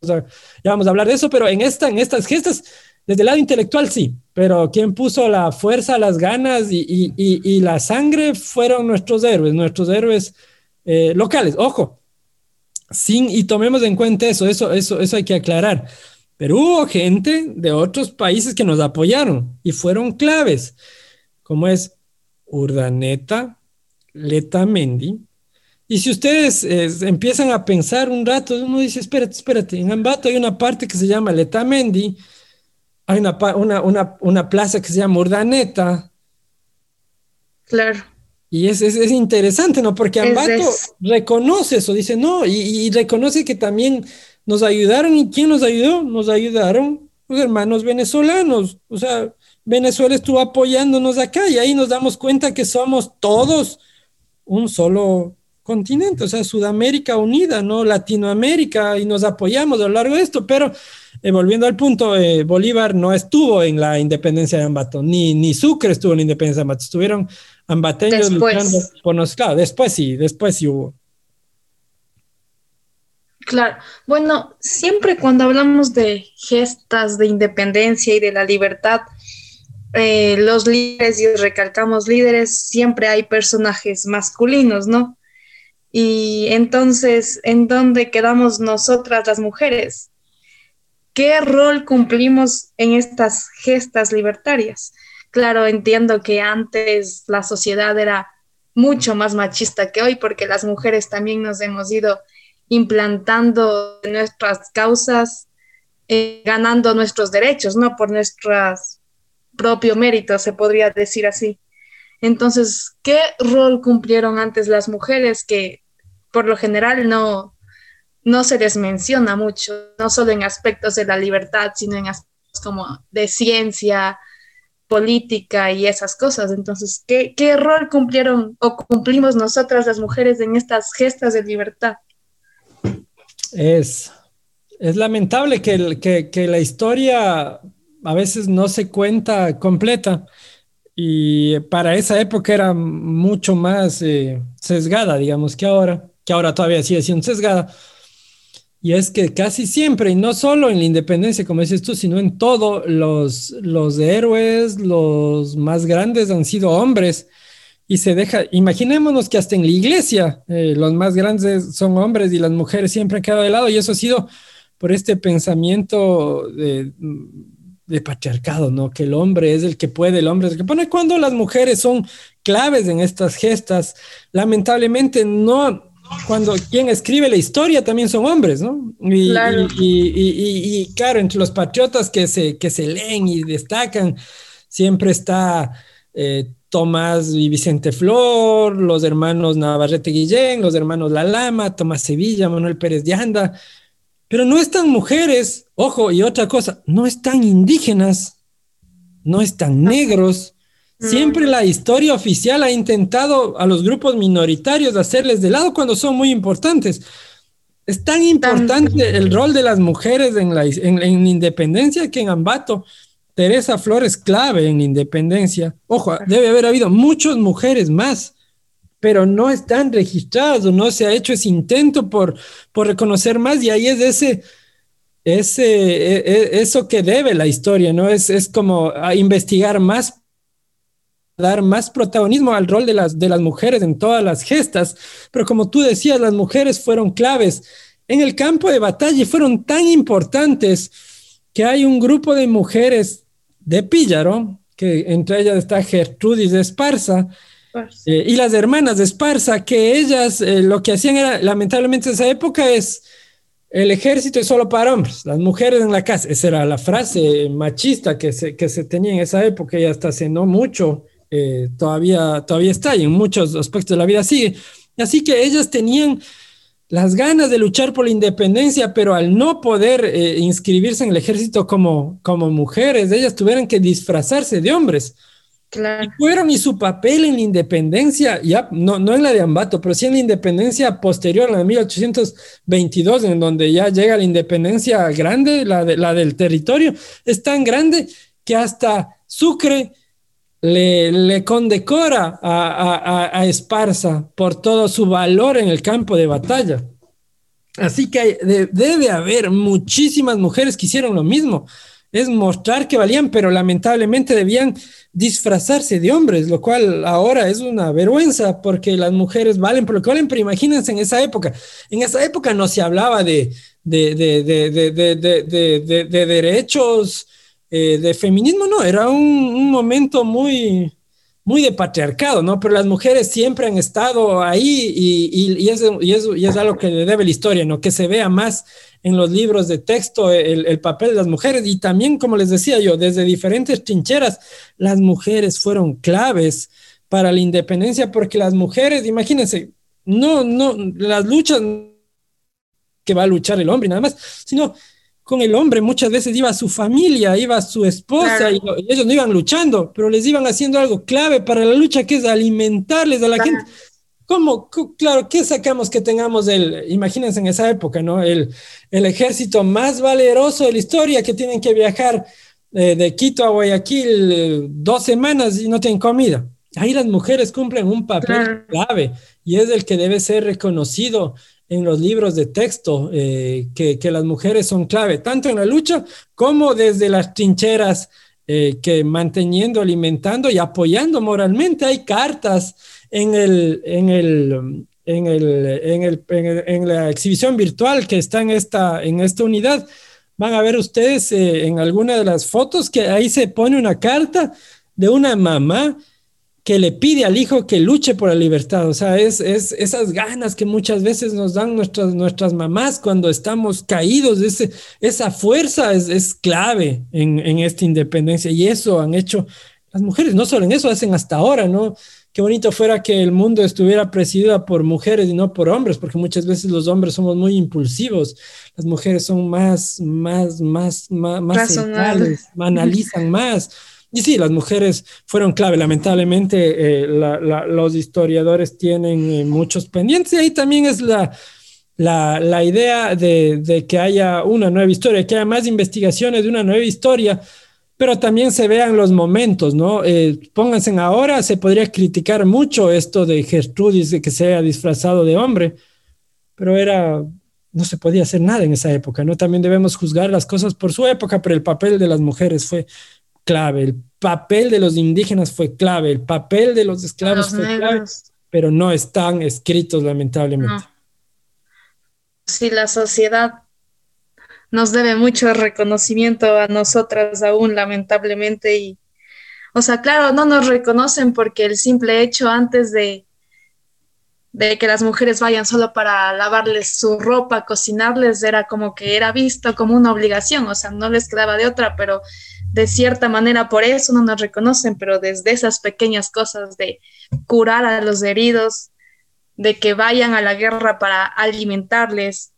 ya vamos a hablar de eso, pero en, esta, en estas gestas desde el lado intelectual sí, pero quien puso la fuerza, las ganas y, la sangre fueron nuestros héroes, nuestros héroes eh, locales. Ojo, sin, y tomemos en cuenta eso, eso, eso, eso hay que aclarar. Pero hubo gente de otros países que nos apoyaron y fueron claves, como es Urdaneta, Letamendi. Y si ustedes eh, empiezan a pensar un rato, uno dice, espérate, espérate, en Ambato hay una parte que se llama Letamendi, hay una, una, una, una plaza que se llama Urdaneta. Claro. Y es, es, es, interesante, ¿no? Porque Ambato reconoce eso, dice, no, y, y, reconoce que también nos ayudaron. ¿Y quién nos ayudó? Nos ayudaron los hermanos venezolanos. O sea, Venezuela estuvo apoyándonos acá y ahí nos damos cuenta que somos todos un solo continente, o sea, Sudamérica unida, ¿no? Latinoamérica, y nos apoyamos a lo largo de esto, pero eh, volviendo al punto, eh, Bolívar no estuvo en la independencia de Ambato, ni, ni Sucre estuvo en la independencia de Ambato, estuvieron ambateños luchando por nosotros. Claro, después sí, después sí hubo. Claro, bueno, siempre cuando hablamos de gestas de independencia y de la libertad, eh, los líderes, y recalcamos líderes, siempre hay personajes masculinos, ¿no? Y entonces, ¿en dónde quedamos nosotras las mujeres? ¿Qué rol cumplimos en estas gestas libertarias? Claro, entiendo que antes la sociedad era mucho más machista que hoy porque las mujeres también nos hemos ido implantando nuestras causas, eh, ganando nuestros derechos, ¿no? Por nuestros propio mérito, se podría decir así. Entonces, ¿qué rol cumplieron antes las mujeres que por lo general no, no se les menciona mucho, no solo en aspectos de la libertad, sino en aspectos como de ciencia, política y esas cosas. Entonces, ¿qué, qué rol cumplieron o cumplimos nosotras las mujeres en estas gestas de libertad? Es, es lamentable que, que, la historia a veces no se cuenta completa y para esa época era mucho más eh, sesgada, digamos, que ahora, que ahora todavía sigue siendo sesgada. Y es que casi siempre, y no solo en la independencia, como dices tú, sino en todo, los, los héroes, los más grandes han sido hombres. Y se deja, imaginémonos que hasta en la iglesia eh, los más grandes son hombres y las mujeres siempre han quedado de lado. Y eso ha sido por este pensamiento de, de patriarcado, ¿no? Que el hombre es el que puede, el hombre es el que pone. Cuando las mujeres son claves en estas gestas, lamentablemente no, cuando quien escribe la historia también son hombres, ¿no? Y claro, y, claro entre los patriotas que se, que se leen y destacan, siempre está eh, Tomás y Vicente Flor, los hermanos Navarrete Guillén, los hermanos La Lama, Tomás Sevilla, Manuel Pérez de Anda, pero no están mujeres, ojo, y otra cosa, no están indígenas, no están negros. Siempre la historia oficial ha intentado a los grupos minoritarios hacerles de lado cuando son muy importantes. Es tan importante el rol de las mujeres en la, en, independencia que en Ambato, Teresa Flores clave en la independencia. Ojo, debe haber habido muchas mujeres más pero no están registrados, no se ha hecho ese intento por, por reconocer más y ahí es ese, ese, e, e, eso que debe la historia, ¿no? Es, es como investigar más, dar más protagonismo al rol de las, de las mujeres en todas las gestas, pero como tú decías, las mujeres fueron claves. En el campo de batalla y fueron tan importantes que hay un grupo de mujeres de Píllaro, que entre ellas está Gertrudis de Esparza, eh, y las hermanas de Esparza, que ellas eh, lo que hacían era, lamentablemente en esa época es, el ejército es solo para hombres, las mujeres en la casa. Esa era la frase machista que se, que se tenía en esa época y hasta hace no mucho eh, todavía, todavía está y en muchos aspectos de la vida sigue. Así que ellas tenían las ganas de luchar por la independencia, pero al no poder inscribirse en el ejército como, como mujeres, ellas tuvieron que disfrazarse de hombres y fueron y su papel en la independencia, ya no, no en la de Ambato, pero sí en la independencia posterior, la de 1822, en donde ya llega la independencia grande, la, de, la del territorio, es tan grande que hasta Sucre le, condecora a, a, a Esparza por todo su valor en el campo de batalla. Así que debe haber muchísimas mujeres que hicieron lo mismo es mostrar que valían, pero lamentablemente debían disfrazarse de hombres, lo cual ahora es una vergüenza porque las mujeres valen por lo que valen, pero imagínense en esa época, en esa época no se hablaba de, de, de, derechos, de feminismo, no, era un, momento muy, muy de patriarcado, ¿no? Pero las mujeres siempre han estado ahí y, y, y, eso, y es algo que le debe la historia, ¿no? Que se vea más en los libros de texto el, papel de las mujeres y también, como les decía yo, desde diferentes trincheras, las mujeres fueron claves para la independencia porque las mujeres, imagínense, no, no, las luchas que va a luchar el hombre nada más, sino con el hombre muchas veces iba su familia, iba su esposa y, ellos no iban luchando, pero les iban haciendo algo clave para la lucha que es alimentarles a la gente ¿Cómo? Claro, ¿qué sacamos que tengamos el, imagínense en esa época, ¿no? El, el ejército más valeroso de la historia que tienen que viajar eh, de Quito a Guayaquil eh, dos semanas y no tienen comida. Ahí las mujeres cumplen un papel clave y es el que debe ser reconocido en los libros de texto, eh, que, que, las mujeres son clave, tanto en la lucha como desde las trincheras, que manteniendo, alimentando y apoyando moralmente. Hay cartas en, el, en, el, en, el, en, el, en, la exhibición virtual que está en esta, en esta unidad. Van a ver ustedes eh, en alguna de las fotos que ahí se pone una carta de una mamá que le pide al hijo que luche por la libertad. O sea, es, es esas ganas que muchas veces nos dan nuestras, nuestras mamás cuando estamos caídos. Ese, esa fuerza es, es clave en, en, esta independencia y eso han hecho las mujeres. No solo en eso, hacen hasta ahora, ¿no? qué bonito fuera que el mundo estuviera presidido por mujeres y no por hombres, porque muchas veces los hombres somos muy impulsivos, las mujeres son más, más, más, más, más analizan más. Y sí, las mujeres fueron clave. Lamentablemente, eh, los historiadores tienen eh, muchos pendientes y ahí también es la, la, idea de, de, que haya una nueva historia, que haya más investigaciones de una nueva historia, pero también se vean los momentos, ¿no? Eh, pónganse en ahora, se podría criticar mucho esto de Gertrudis, de que se haya disfrazado de hombre, pero era, no se podía hacer nada en esa época, ¿no? También debemos juzgar las cosas por su época, pero el papel de las mujeres fue clave, el papel de los indígenas fue clave, el papel de los esclavos fue clave, pero no están escritos lamentablemente. Si la sociedad nos debe mucho reconocimiento a nosotras aún, lamentablemente, y, o sea, claro, no nos reconocen porque el simple hecho antes de, de que las mujeres vayan solo para lavarles su ropa, cocinarles, era como que era visto como una obligación, o sea, no les quedaba de otra, pero de cierta manera por eso no nos reconocen, pero desde esas pequeñas cosas de curar a los heridos, de que vayan a la guerra para alimentarles,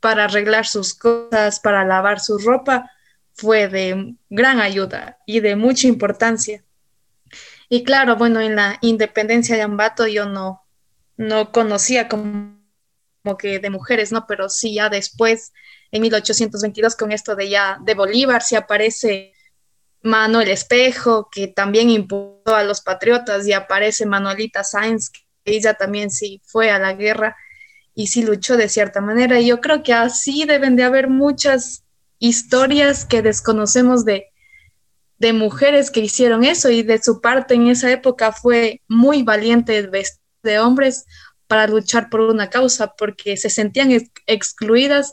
para arreglar sus cosas, para lavar su ropa, fue de gran ayuda y de mucha importancia. Y claro, bueno, en la independencia de Ambato yo no, no conocía como, como que de mujeres, ¿no? Pero sí ya después, en 1822, con esto de ya de Bolívar, se aparece Manuel Espejo, que también impulsó a los patriotas, y aparece Manuelita Sáenz, que ella también sí fue a la guerra y sí luchó de cierta manera. Y yo creo que así deben de haber muchas historias que desconocemos de, de mujeres que hicieron eso y de su parte en esa época fue muy valiente de hombres para luchar por una causa porque se sentían excluidas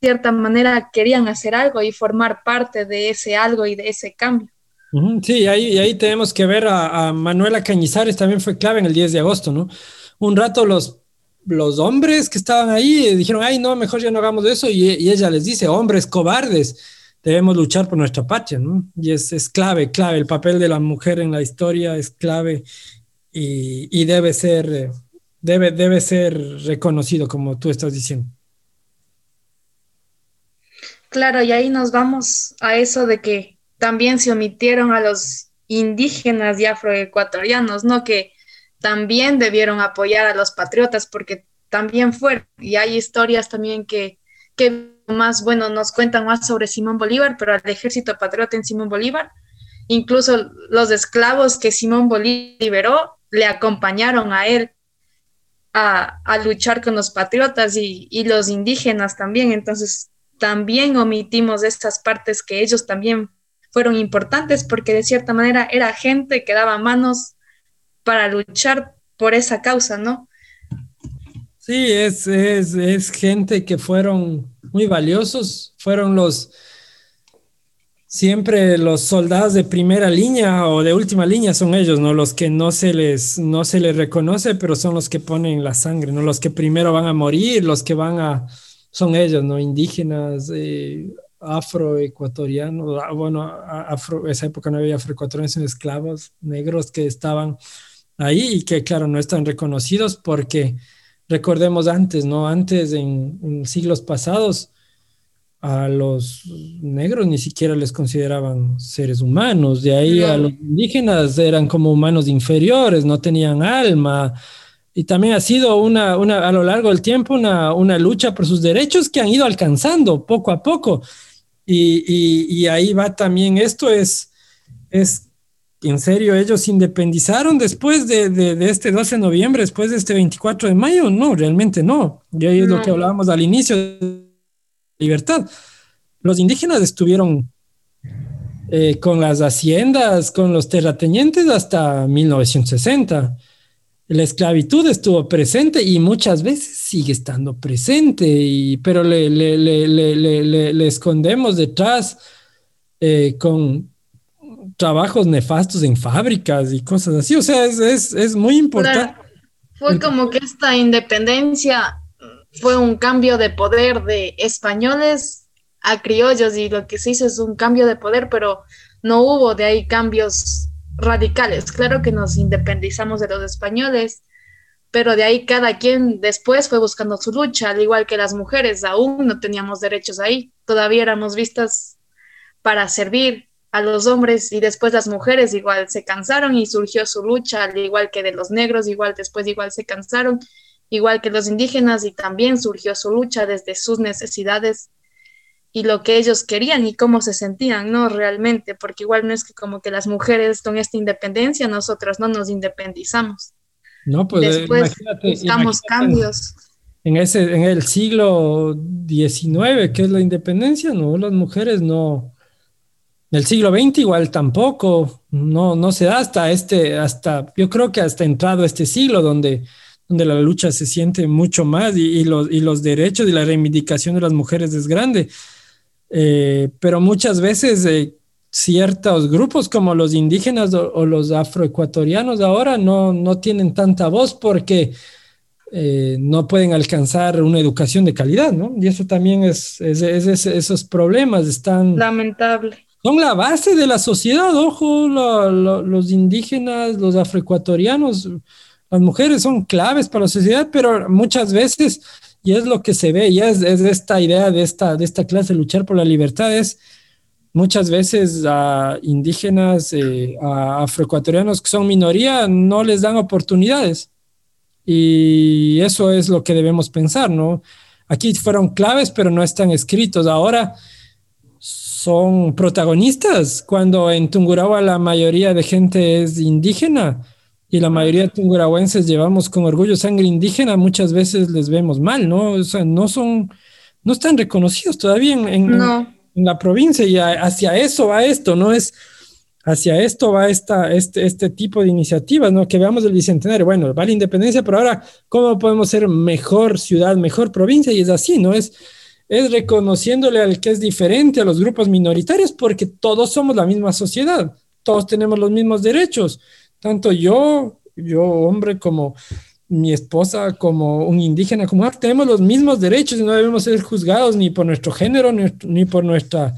cierta manera querían hacer algo y formar parte de ese algo y de ese cambio. Sí, ahí, ahí tenemos que ver a, a, Manuela Cañizares, también fue clave en el 10 de agosto, ¿no? Un rato los los hombres que estaban ahí dijeron, ay, no, mejor ya no hagamos eso. Y, ella les dice, hombres cobardes, debemos luchar por nuestra patria, ¿no? Y es, es clave, clave. El papel de la mujer en la historia es clave y, debe, ser, debe, debe ser reconocido, como tú estás diciendo. Claro, y ahí nos vamos a eso de que también se omitieron a los indígenas y afroecuatorianos, ¿no? Que también debieron apoyar a los patriotas porque también fueron, y hay historias también que, que más, bueno, nos cuentan más sobre Simón Bolívar, pero al ejército patriota en Simón Bolívar, incluso los esclavos que Simón Bolívar liberó, le acompañaron a él a, a luchar con los patriotas y, y, los indígenas también, entonces también omitimos estas partes que ellos también fueron importantes porque de cierta manera era gente que daba manos para luchar por esa causa, ¿no? Sí, es, es, gente que fueron muy valiosos, fueron los siempre los soldados de primera línea o de última línea son ellos, ¿no? Los que no se les, no se les reconoce, pero son los que ponen la sangre, ¿no? Los que primero van a morir, los que van a, son ellos, ¿no? Indígenas, eh, afroecuatorianos, ah, bueno, afro, esa época no había afroecuatorianos, sino esclavos negros que estaban ahí y que, claro, no están reconocidos porque recordemos antes, ¿no? Antes, en, siglos pasados, a los negros ni siquiera les consideraban seres humanos, de ahí a los indígenas eran como humanos inferiores, no tenían alma. Y también ha sido una, una a lo largo del tiempo una, una, lucha por sus derechos que han ido alcanzando poco a poco. Y, y, y ahí va también, esto es, es ¿En serio ellos se independizaron después de, de, este 12 de noviembre, después de este 24 de mayo? No, realmente no. Y ahí es lo que hablábamos al inicio de libertad. Los indígenas estuvieron eh, con las haciendas, con los terratenientes hasta 1960. La esclavitud estuvo presente y muchas veces sigue estando presente, y, pero le, le, le, le escondemos detrás eh, con trabajos nefastos en fábricas y cosas así. O sea, es, es, muy importante. Fue como que esta independencia fue un cambio de poder de españoles a criollos y lo que se hizo es un cambio de poder, pero no hubo de ahí cambios radicales. Claro que nos independizamos de los españoles, pero de ahí cada quien después fue buscando su lucha, al igual que las mujeres, aún no teníamos derechos ahí, todavía éramos vistas para servir a los hombres y después las mujeres igual se cansaron y surgió su lucha, al igual que de los negros, igual después igual se cansaron, igual que los indígenas y también surgió su lucha desde sus necesidades y lo que ellos querían y cómo se sentían, ¿no? Realmente, porque igual no es que como que las mujeres con esta independencia nosotros no nos independizamos. No, pues eh, después buscamos cambios. En, ese, en el siglo XIX, que es la independencia, no, las mujeres no, el siglo XX igual tampoco, no, no se da hasta este, hasta, yo creo que hasta entrado este siglo donde, donde la lucha se siente mucho más y, los, y los derechos y la reivindicación de las mujeres es grande. Eh, pero muchas veces eh, ciertos grupos como los indígenas o, los afroecuatorianos ahora no, no tienen tanta voz porque eh, no pueden alcanzar una educación de calidad, ¿no? Y eso también es, es esos problemas están... Lamentable son la base de la sociedad, ojo, los indígenas, los afroecuatorianos, las mujeres son claves para la sociedad, pero muchas veces, y es lo que se ve, y es, esta idea de esta, de esta clase, luchar por la libertad, es muchas veces a indígenas, eh, a afroecuatorianos que son minoría, no les dan oportunidades. Y eso es lo que debemos pensar, ¿no? Aquí fueron claves, pero no están escritos. Ahora, son protagonistas cuando en Tungurahua la mayoría de gente es indígena y la mayoría de tungurahuenses llevamos con orgullo sangre indígena, muchas veces les vemos mal, ¿no? O sea, no son, no están reconocidos todavía en, en, la provincia y hacia eso va esto, ¿no? Es hacia esto va esta, este, este tipo de iniciativas, ¿no? Que veamos el bicentenario, bueno, va la independencia, pero ahora, ¿cómo podemos ser mejor ciudad, mejor provincia? Y es así, ¿no? Es es reconociéndole al que es diferente a los grupos minoritarios porque todos somos la misma sociedad, todos tenemos los mismos derechos, tanto yo, yo hombre como mi esposa, como un indígena, como tenemos los mismos derechos y no debemos ser juzgados ni por nuestro género ni, por nuestra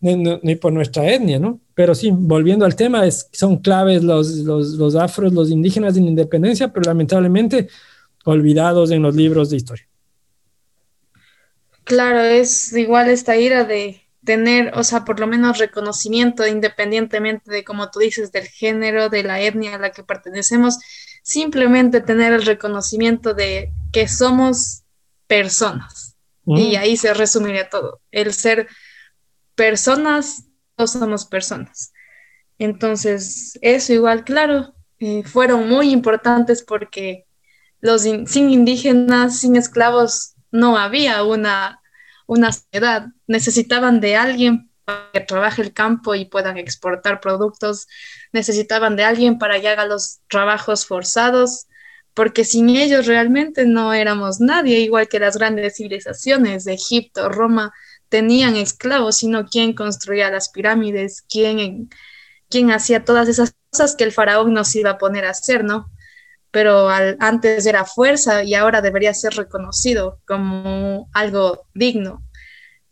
ni, por nuestra etnia, ¿no? Pero sí, volviendo al tema, son claves los, los, los afros, los indígenas en independencia, pero lamentablemente olvidados en los libros de historia. Claro, es igual esta ira de tener, o sea, por lo menos reconocimiento independientemente de, como tú dices, del género, de la etnia a la que pertenecemos, simplemente tener el reconocimiento de que somos personas. Y ahí se resumiría todo. El ser personas, todos somos personas. Entonces, eso igual, claro, eh, fueron muy importantes porque los sin indígenas, sin esclavos, no había una, una sociedad. Necesitaban de alguien para que trabaje el campo y puedan exportar productos. Necesitaban de alguien para que haga los trabajos forzados, porque sin ellos realmente no éramos nadie, igual que las grandes civilizaciones de Egipto, Roma, tenían esclavos, sino quién construía las pirámides, quién, quién hacía todas esas cosas que el faraón nos iba a poner a hacer, ¿no? Pero antes era fuerza y ahora debería ser reconocido como algo digno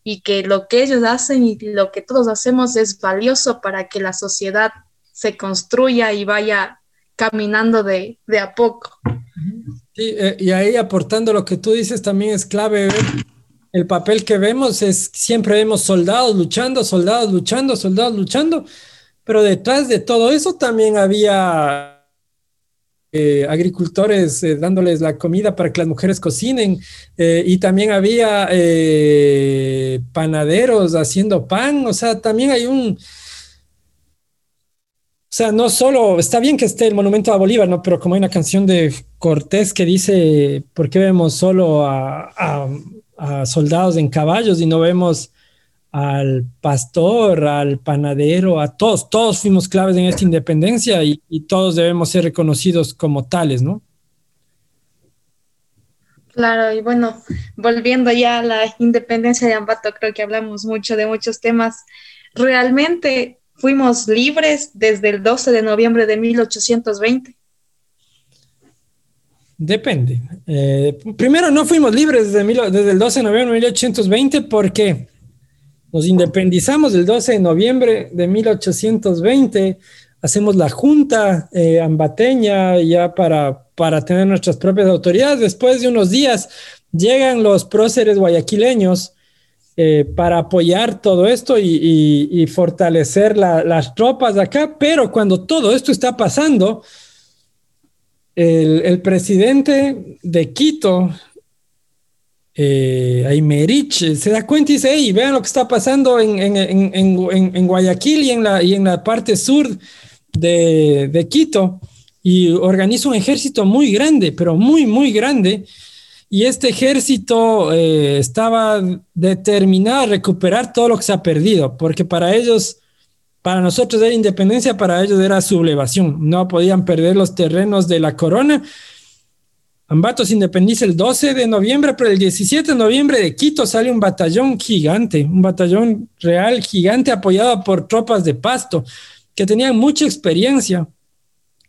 y que lo que ellos hacen y lo que todos hacemos es valioso para que la sociedad se construya y vaya caminando de, a poco. Eh, y ahí aportando lo que tú dices también es clave el papel que vemos es siempre vemos soldados luchando, soldados luchando, soldados luchando, pero detrás de todo eso también había eh, agricultores eh, dándoles la comida para que las mujeres cocinen eh, y también había panaderos haciendo pan, o sea, también hay un... O sea, no solo, está bien que esté el monumento a Bolívar, ¿no? Pero como hay una canción de Cortés que dice, ¿por qué vemos solo a soldados en caballos y no vemos al pastor, al panadero, a todos, todos fuimos claves en esta independencia y, todos debemos ser reconocidos como tales, ¿no? Claro, y bueno, volviendo ya a la independencia de Ambato, creo que hablamos mucho de muchos temas. Realmente fuimos libres desde el 12 de noviembre de 1820. Depende. Eh, primero, no fuimos libres desde, desde el 12 de noviembre de 1820 porque nos independizamos el 12 de noviembre de 1820, hacemos la junta eh, ambateña ya para, para tener nuestras propias autoridades. Después de unos días llegan los próceres guayaquileños eh, para apoyar todo esto y, fortalecer las tropas acá, pero cuando todo esto está pasando, el, presidente de Quito, eh, Aymerich, se da cuenta y dice, hey, vean lo que está pasando en, en, Guayaquil y en, la, y en la parte sur de, de Quito, y organiza un ejército muy grande, pero muy, muy grande, y este ejército eh, estaba determinado a recuperar todo lo que se ha perdido, porque para ellos, para nosotros era independencia, para ellos era sublevación. No podían perder los terrenos de la corona. Ambato se independiza el 12 de noviembre, pero el 17 de noviembre de Quito sale un batallón gigante, un batallón real gigante apoyado por tropas de pasto que tenían mucha experiencia.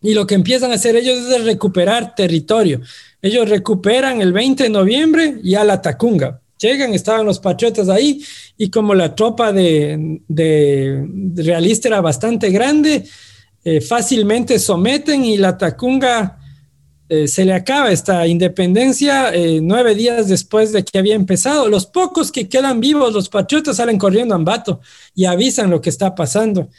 Y lo que empiezan a hacer ellos es recuperar territorio. Ellos recuperan el 20 de noviembre ya la Tacunga. Llegan, estaban los patriotas ahí y como la tropa de, realista era bastante grande, eh, fácilmente someten y la Tacunga eh, se le acaba esta independencia eh, nueve días después de que había empezado. Los pocos que quedan vivos, los patriotas salen corriendo a Ambato y avisan lo que está pasando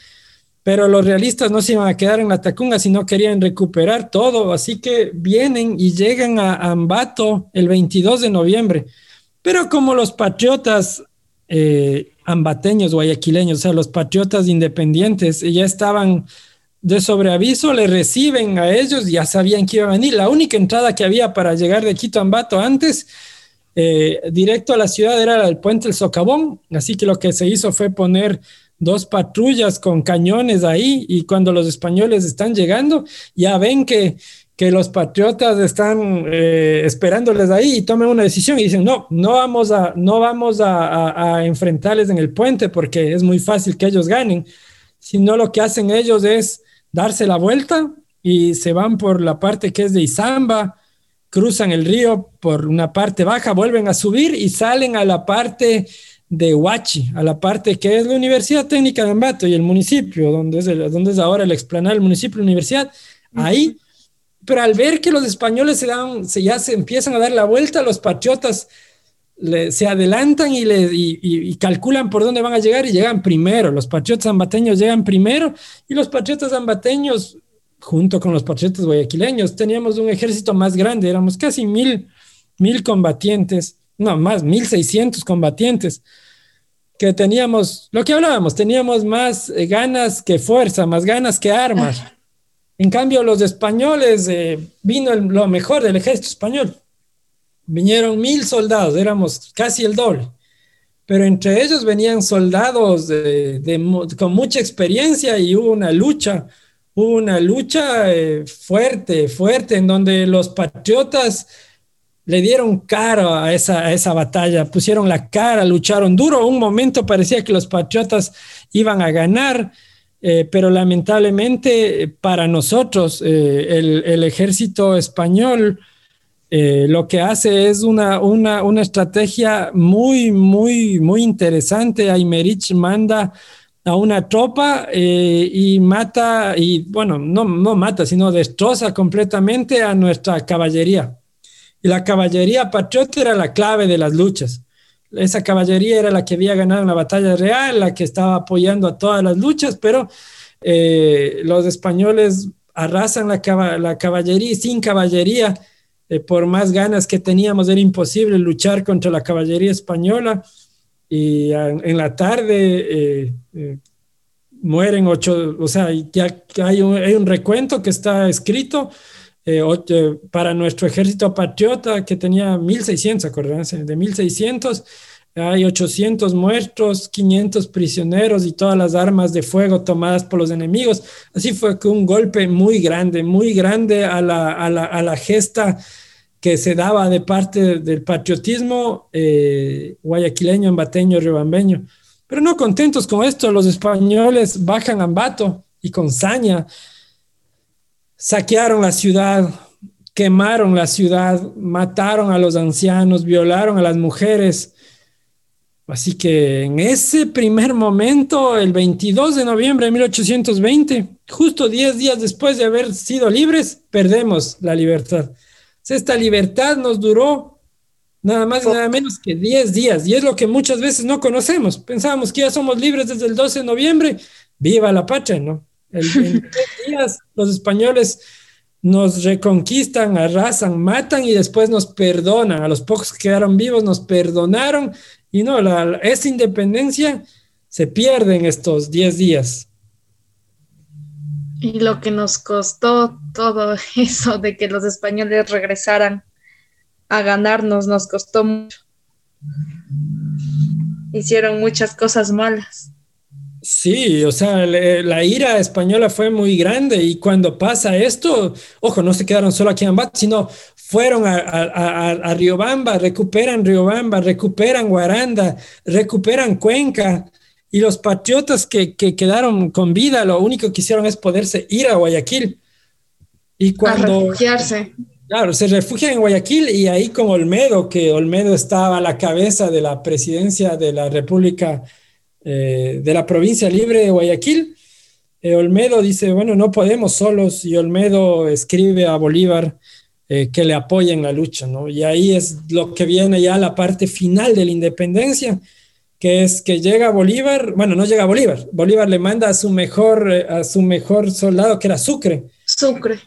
pero los realistas no se iban a quedar en la Tacunga, sino querían recuperar todo, así que vienen y llegan a Ambato el 22 de noviembre. Pero como los patriotas eh, ambateños, guayaquileños, o sea, los patriotas independientes, ya estaban de sobreaviso, le reciben a ellos, ya sabían que iban a venir. La única entrada que había para llegar de Quito a Ambato antes, eh, directo a la ciudad, era el puente El Socavón, así que lo que se hizo fue poner dos patrullas con cañones ahí y cuando los españoles están llegando, ya ven que, que los patriotas están eh, esperándoles ahí y toman una decisión y dicen, no, no vamos, a, no vamos a, enfrentarles en el puente porque es muy fácil que ellos ganen, sino lo que hacen ellos es darse la vuelta y se van por la parte que es de Izamba, cruzan el río por una parte baja, vuelven a subir y salen a la parte de Huachi, a la parte que es la Universidad Técnica de Ambato y el municipio, donde es, donde es ahora el explanado del municipio, la universidad, ahí, pero al ver que los españoles se dan, se, ya se empiezan a dar la vuelta, los patriotas se adelantan y, le, y, calculan por dónde van a llegar y llegan primero, los patriotas ambateños llegan primero y los patriotas ambateños, junto con los patriotas guayaquileños, teníamos un ejército más grande, éramos casi mil, mil combatientes no, más, 1600 combatientes, que teníamos, lo que hablábamos, teníamos más eh, ganas que fuerza, más ganas que armas. En cambio, los españoles, eh, vino lo mejor del ejército español. Vinieron mil soldados, éramos casi el doble. Pero entre ellos venían soldados con mucha experiencia y hubo una lucha, una lucha eh, fuerte, fuerte, en donde los patriotas le dieron cara a esa, esa batalla, pusieron la cara, lucharon duro. Un momento parecía que los patriotas iban a ganar, eh, pero lamentablemente para nosotros, eh, el, ejército español eh, lo que hace es una, una, una, estrategia muy, muy, muy interesante. Aymerich manda a una tropa y mata, y bueno, no, no mata, sino destroza completamente a nuestra caballería y la caballería patriota era la clave de las luchas. Esa caballería era la que había ganado una batalla real, la que estaba apoyando a todas las luchas, pero eh, los españoles arrasan la, la caballería sin caballería, eh, por más ganas que teníamos, era imposible luchar contra la caballería española. Y en la tarde eh, mueren ocho, o sea, ya hay un, hay un recuento que está escrito eh, eh, para nuestro ejército patriota que tenía 1.600, acordanse, de 1.600 hay 800 muertos, 500 prisioneros y todas las armas de fuego tomadas por los enemigos. Así fue que un golpe muy grande, muy grande a la, a la, a la gesta que se daba de parte del patriotismo eh, guayaquileño, ambateño, riobambeño. Pero no contentos con esto, los españoles bajan a Ambato y con saña saquearon la ciudad, quemaron la ciudad, mataron a los ancianos, violaron a las mujeres. Así que en ese primer momento, el 22 de noviembre de 1820, justo 10 días después de haber sido libres, perdemos la libertad. Esta libertad nos duró Nada más y nada menos que 10 días. Y es lo que muchas veces no conocemos. Pensábamos que ya somos libres desde el 12 de noviembre. Viva la patria, ¿no? El, en 10 días los españoles nos reconquistan, arrasan, matan y después nos perdonan. A los pocos que quedaron vivos nos perdonaron y no, la, esa independencia se pierde en estos 10 días. Y lo que nos costó todo eso de que los españoles regresaran a ganarnos, nos costó mucho. Hicieron muchas cosas malas. Sí, o sea, la ira española fue muy grande y cuando pasa esto, ojo, no se quedaron solo aquí en Ambato, sino fueron a, a, a, Riobamba, recuperan Riobamba, recuperan Guaranda, recuperan Cuenca y los patriotas que, que, quedaron con vida lo único que hicieron es poderse ir a Guayaquil. Y cuando... refugiarse. Claro, se refugian en Guayaquil y ahí con Olmedo, que Olmedo estaba a la cabeza de la presidencia de la República eh, de la provincia libre de Guayaquil. Eh, Olmedo dice, bueno, no podemos solos y Olmedo escribe a Bolívar eh, que le apoya en la lucha, ¿no? Y ahí es lo que viene ya la parte final de la independencia, que es que llega Bolívar, bueno, no llega Bolívar, Bolívar le manda a su mejor, a su mejor soldado, que era Sucre. Sucre.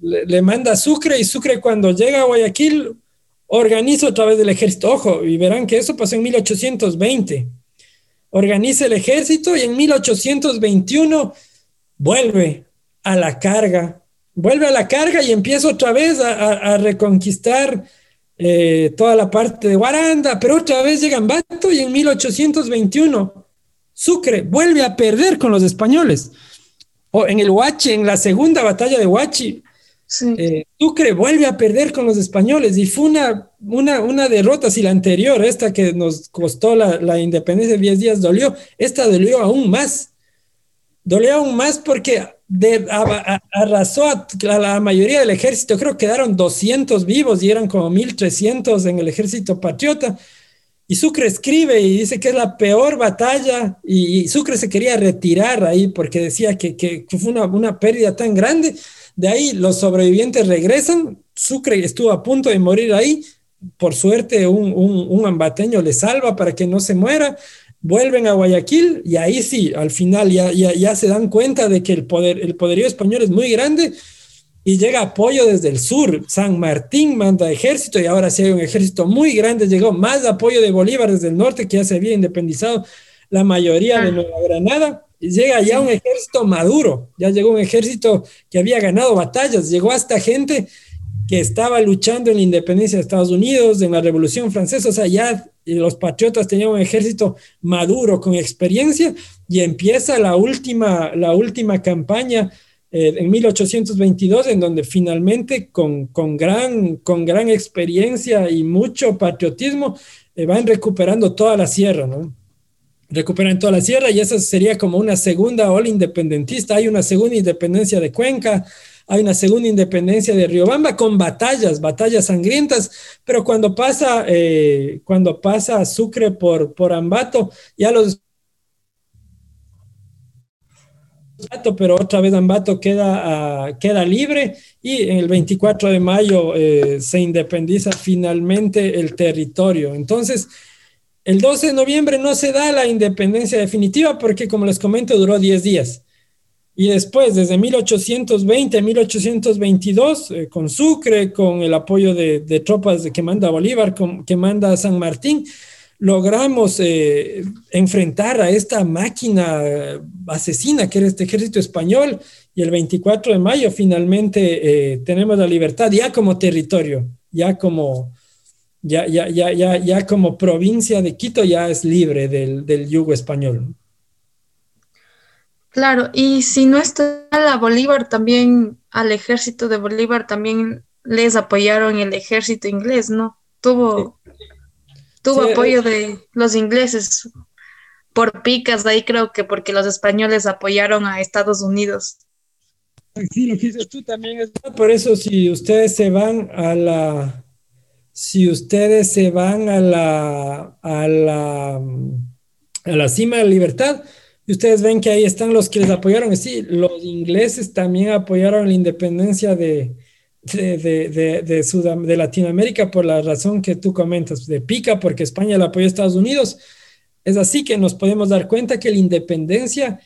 Le, le manda a Sucre y Sucre cuando llega a Guayaquil organiza otra vez el ejército. Ojo, y verán que eso pasó en 1820 organiza el ejército y en 1821 vuelve a la carga, vuelve a la carga y empieza otra vez a, reconquistar eh, toda la parte de Guaranda, pero otra vez llega Ambato y en 1821 Sucre vuelve a perder con los españoles. O en el Huachi, en la segunda batalla de Huachi, eh, Sucre vuelve a perder con los españoles y fue una, una, una derrota, si la anterior, esta que nos costó la, la independencia de 10 días, dolió, esta dolió aún más. Dolió aún más porque de, arrasó a, la mayoría del ejército, creo que quedaron 200 vivos y eran como 1300 en el ejército patriota. Y Sucre escribe y dice que es la peor batalla y, Sucre se quería retirar ahí porque decía que, que fue una, pérdida tan grande de ahí los sobrevivientes regresan. Sucre estuvo a punto de morir ahí. Por suerte, un, un, ambateño le salva para que no se muera. Vuelven a Guayaquil y ahí sí, al final ya, ya, se dan cuenta de que el, poder, el poderío español es muy grande y llega apoyo desde el sur. San Martín manda ejército y ahora sí hay un ejército muy grande. Llegó más apoyo de Bolívar desde el norte que ya se había independizado la mayoría de ah. Nueva Granada llega ya un ejército maduro, ya llegó un ejército que había ganado batallas, llegó hasta gente que estaba luchando en la independencia de Estados Unidos, en la Revolución Francesa, o sea, ya los patriotas tenían un ejército maduro, con experiencia, y empieza la última, la última campaña eh, en 1822, en donde finalmente con, con, gran, con gran experiencia y mucho patriotismo, eh, van recuperando toda la sierra, ¿no? recuperan toda la sierra y esa sería como una segunda ola independentista. Hay una segunda independencia de Cuenca, hay una segunda independencia de Riobamba con batallas, batallas sangrientas, pero cuando pasa, eh, cuando pasa Sucre por, por Ambato, ya los pero otra vez Ambato queda, ah, queda libre y el 24 de mayo eh, se independiza finalmente el territorio. Entonces, el 12 de noviembre no se da la independencia definitiva porque, como les comento, duró 10 días. Y después, desde 1820 a 1822, eh, con Sucre, con el apoyo de, tropas que manda Bolívar, que manda San Martín, logramos eh, enfrentar a esta máquina asesina que era este ejército español. Y el 24 de mayo finalmente eh, tenemos la libertad ya como territorio, ya como, ya, ya, ya, ya como provincia de Quito ya es libre del, del yugo español. Claro, y si no está la Bolívar, también al ejército de Bolívar también les apoyaron el ejército inglés, ¿no? Tuvo, tuvo apoyo de los ingleses por picas, ahí creo que porque los españoles apoyaron a Estados Unidos. Sí, lo que dices tú también es por eso si ustedes se van a la si ustedes se van a la, a la, a la cima de la libertad, y ustedes ven que ahí están los que les apoyaron. Sí, los ingleses también apoyaron la independencia de, de, de, de, Latinoamérica por la razón que tú comentas, de pica porque España la apoyó a Estados Unidos. Es así que nos podemos dar cuenta que la independencia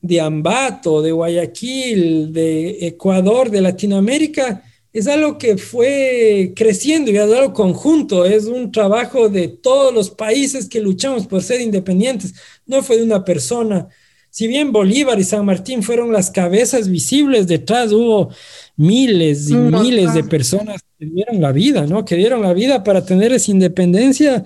de Ambato, de Guayaquil, de Ecuador, de Latinoamérica, es algo que fue creciendo y es algo conjunto, es un trabajo de todos los países que luchamos por ser independientes, no fue de una persona. Si bien Bolívar y San Martín fueron las cabezas visibles, detrás hubo miles y miles de personas que dieron la vida, ¿no? Que dieron la vida para tener esa independencia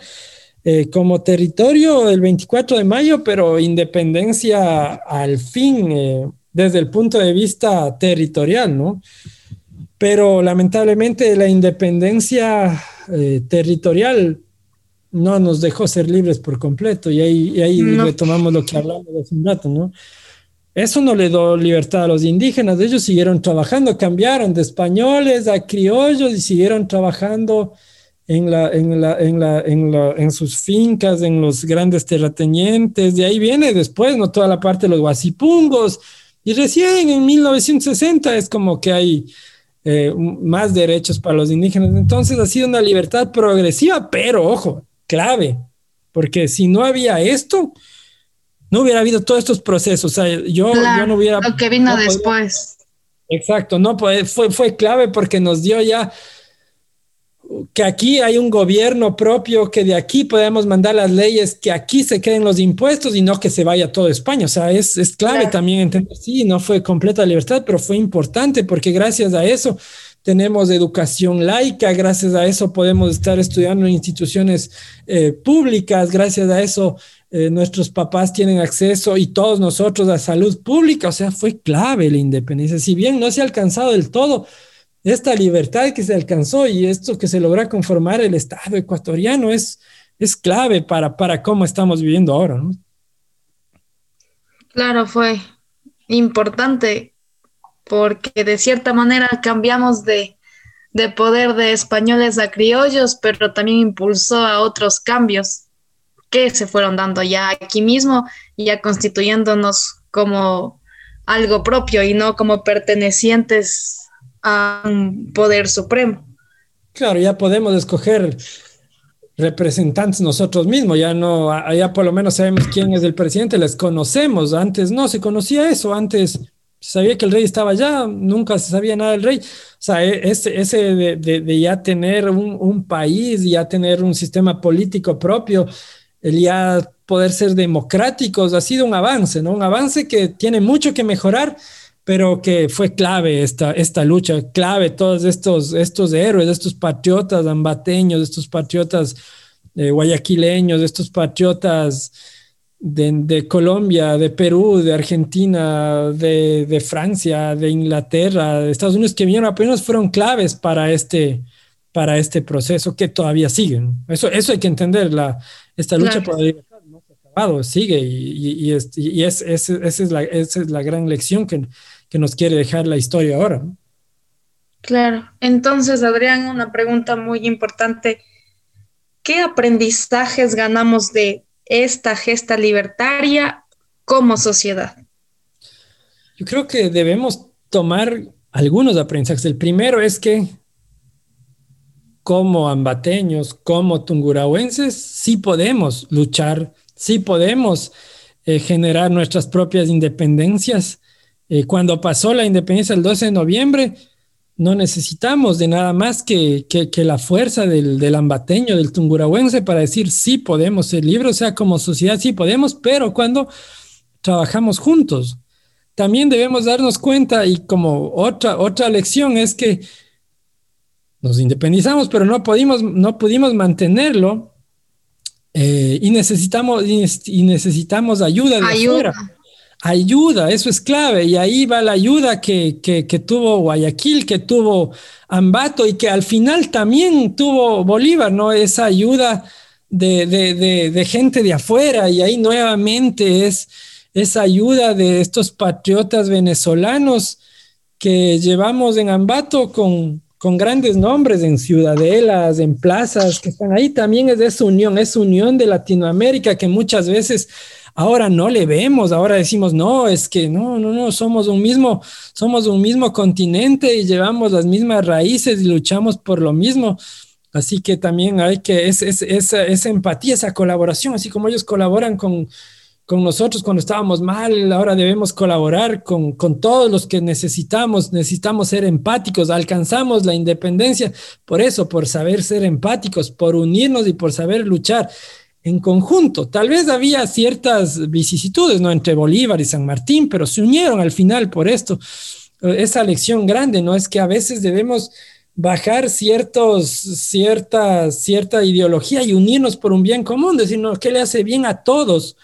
eh, como territorio el 24 de mayo, pero independencia al fin eh, desde el punto de vista territorial, ¿no? Pero lamentablemente la independencia eh, territorial no nos dejó ser libres por completo. Y ahí, ahí retomamos lo que hablamos hace un rato, ¿no? Eso no le dio libertad a los indígenas, ellos siguieron trabajando, cambiaron de españoles a criollos y siguieron trabajando en, la, en, la, en, la, en, la, en sus fincas, en los grandes terratenientes, de ahí viene después, ¿no? Toda la parte de los guasipungos, y recién en 1960 es como que hay eh, más derechos para los indígenas. Entonces ha sido una libertad progresiva, pero ojo, clave, porque si no había esto, no hubiera habido todos estos procesos. O sea, yo, yo no hubiera... Lo que vino después. exacto, no, pues, fue, fue clave porque nos dio ya que aquí hay un gobierno propio, que de aquí podemos mandar las leyes, que aquí se queden los impuestos y no que se vaya todo España. O sea, es, es clave también entender, sí, no fue completa libertad, pero fue importante porque gracias a eso tenemos educación laica, gracias a eso podemos estar estudiando en instituciones eh, públicas, gracias a eso eh, nuestros papás tienen acceso y todos nosotros a salud pública, o sea, fue clave la independencia. Si bien no se ha alcanzado del todo, esta libertad que se alcanzó y esto que se logra conformar el Estado ecuatoriano es, es clave para, para cómo estamos viviendo ahora. ¿no? Claro, fue importante porque de cierta manera cambiamos de, de poder de españoles a criollos, pero también impulsó a otros cambios que se fueron dando ya aquí mismo, ya constituyéndonos como algo propio y no como pertenecientes a un poder supremo. Claro, ya podemos escoger representantes nosotros mismos, ya no, allá por lo menos sabemos quién es el presidente, les conocemos, antes no se conocía eso, antes sabía que el rey estaba allá, nunca se sabía nada del rey, o sea, e, ese, ese de, ya tener un, un, país, ya tener un sistema político propio, el ya poder ser democráticos, ha sido un avance, ¿no? Un avance que tiene mucho que mejorar, pero que fue clave esta, esta lucha, clave todos estos, estos héroes, estos patriotas ambateños, estos patriotas eh, guayaquileños, estos patriotas de, Colombia, de Perú, de Argentina, de, Francia, de Inglaterra, de Estados Unidos, que vinieron apenas fueron claves para este, para este proceso que todavía siguen. Eso, eso hay que entender, la, esta lucha por la libertad no se ha acabado, sigue y, y, es, esa, es la, esa es la gran lección que que nos quiere dejar la historia ahora. Claro. Entonces, Adrián, una pregunta muy importante. ¿Qué aprendizajes ganamos de esta gesta libertaria como sociedad? Yo creo que debemos tomar algunos aprendizajes. El primero es que como ambateños, como tungurahuenses, sí podemos luchar, sí podemos eh, generar nuestras propias independencias eh, cuando pasó la independencia el 12 de noviembre, no necesitamos de nada más que, que, la fuerza del, del, ambateño, del tungurahuense para decir sí podemos ser libres, o sea, como sociedad sí podemos, pero cuando trabajamos juntos. También debemos darnos cuenta y como otra, otra lección es que nos independizamos, pero no pudimos, no pudimos mantenerlo eh, y, necesitamos, y, necesitamos ayuda de ayuda ayuda, eso es clave. Y ahí va la ayuda que, tuvo Guayaquil, que tuvo Ambato y que al final también tuvo Bolívar, ¿no? Esa ayuda de, gente de afuera. Y ahí nuevamente es esa ayuda de estos patriotas venezolanos que llevamos en Ambato con, con grandes nombres en ciudadelas, en plazas que están ahí. También es esa unión, esa unión de Latinoamérica que muchas veces Ahora no le vemos, ahora decimos, no, es que no, no, no, somos un mismo, somos un mismo continente y llevamos las mismas raíces y luchamos por lo mismo. Así que también hay que, es, esa empatía, esa colaboración, así como ellos colaboran con, con nosotros cuando estábamos mal, ahora debemos colaborar con, con, todos los que necesitamos, necesitamos ser empáticos, alcanzamos la independencia por eso, por saber ser empáticos, por unirnos y por saber luchar en conjunto. Tal vez había ciertas vicisitudes, ¿no? Entre Bolívar y San Martín, pero se unieron al final por esto. Esa lección grande, ¿no? Es que a veces debemos bajar ciertos, cierta, cierta ideología y unirnos por un bien común, decir, no, ¿qué le hace bien a todos?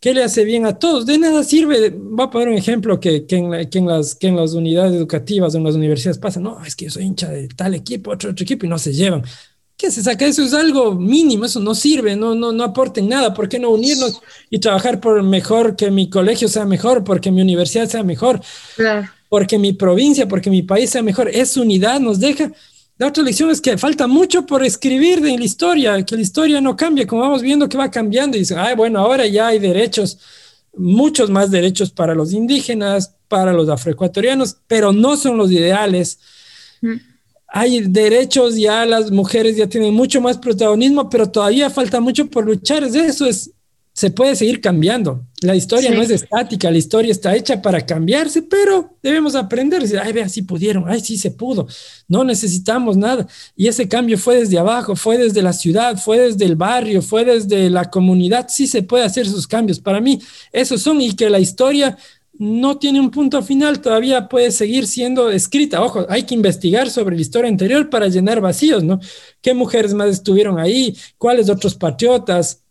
¿Qué le hace bien a todos? De nada sirve, va a poner un ejemplo que, que, en, que, en, las, que en las unidades educativas, en las universidades pasa, no, es que yo soy hincha de tal equipo, otro, otro equipo y no se llevan. ¿Qué se saca? Eso es algo mínimo, eso no sirve, no, no, no aporten nada. ¿Por qué no unirnos y trabajar por mejor que mi colegio sea mejor, porque mi universidad sea mejor, porque mi provincia, porque mi país sea mejor? Esa unidad nos deja la otra lección es que falta mucho por escribir de la historia, que la historia no cambia, como vamos viendo que va cambiando y dicen, ay, bueno, ahora ya hay derechos, muchos más derechos para los indígenas, para los afroecuatorianos, pero no son los ideales. Mm. Hay derechos, ya las mujeres ya tienen mucho más protagonismo, pero todavía falta mucho por luchar. Eso es se puede seguir cambiando. La historia no es estática, la historia está hecha para cambiarse, pero debemos aprender. Ay, vea, sí pudieron, ay, sí se pudo. No necesitamos nada. Y ese cambio fue desde abajo, fue desde la ciudad, fue desde el barrio, fue desde la comunidad. Sí se puede hacer esos cambios. Para mí, esos son y que la historia no tiene un punto final, todavía puede seguir siendo escrita. Ojo, hay que investigar sobre la historia anterior para llenar vacíos, ¿no? ¿Qué mujeres más estuvieron ahí? ¿Cuáles otros patriotas?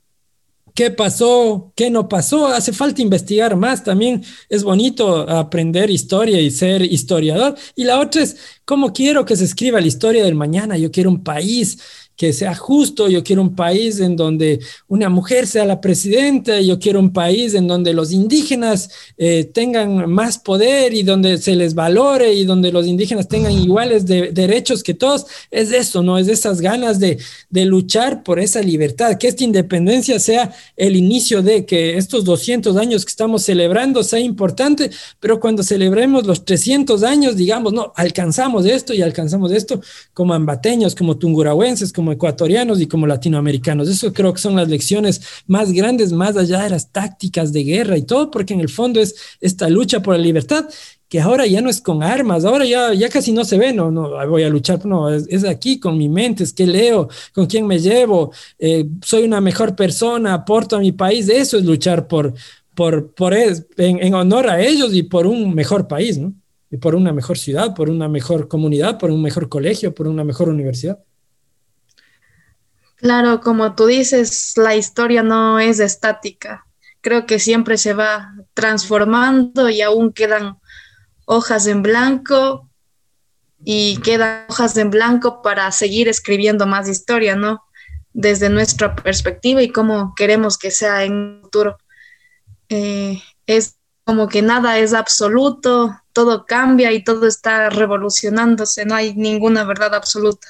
qué pasó, qué no pasó. Hace falta investigar más. También es bonito aprender historia y ser historiador. Y la otra es cómo quiero que se escriba la historia del mañana. Yo quiero un país que sea justo, yo quiero un país en donde una mujer sea la presidenta, yo quiero un país en donde los indígenas eh, tengan más poder y donde se les valore y donde los indígenas tengan iguales derechos que todos. Es eso, ¿no? Es de esas ganas de, de luchar por esa libertad, que esta independencia sea el inicio de que estos 200 años que estamos celebrando sea importante, pero cuando celebremos los 300 años, digamos, no, alcanzamos esto y alcanzamos esto como ambateños, como tungurahuenses, como ecuatorianos y como latinoamericanos. Eso creo que son las lecciones más grandes, más allá de las tácticas de guerra y todo, porque en el fondo es esta lucha por la libertad que ahora ya no es con armas, ahora ya, ya casi no se ve, no, no, voy a luchar, no, es, aquí con mi mente, es que leo, con quién me llevo, eh, soy una mejor persona, aporto a mi país, eso es luchar por, por, por en, en honor a ellos y por un mejor país, ¿no? Y por una mejor ciudad, por una mejor comunidad, por un mejor colegio, por una mejor universidad. Claro, como tú dices, la historia no es estática. Creo que siempre se va transformando y aún quedan hojas en blanco y quedan hojas en blanco para seguir escribiendo más historia, ¿no? Desde nuestra perspectiva y cómo queremos que sea en el futuro. Eh, es como que nada es absoluto, todo cambia y todo está revolucionándose, no hay ninguna verdad absoluta.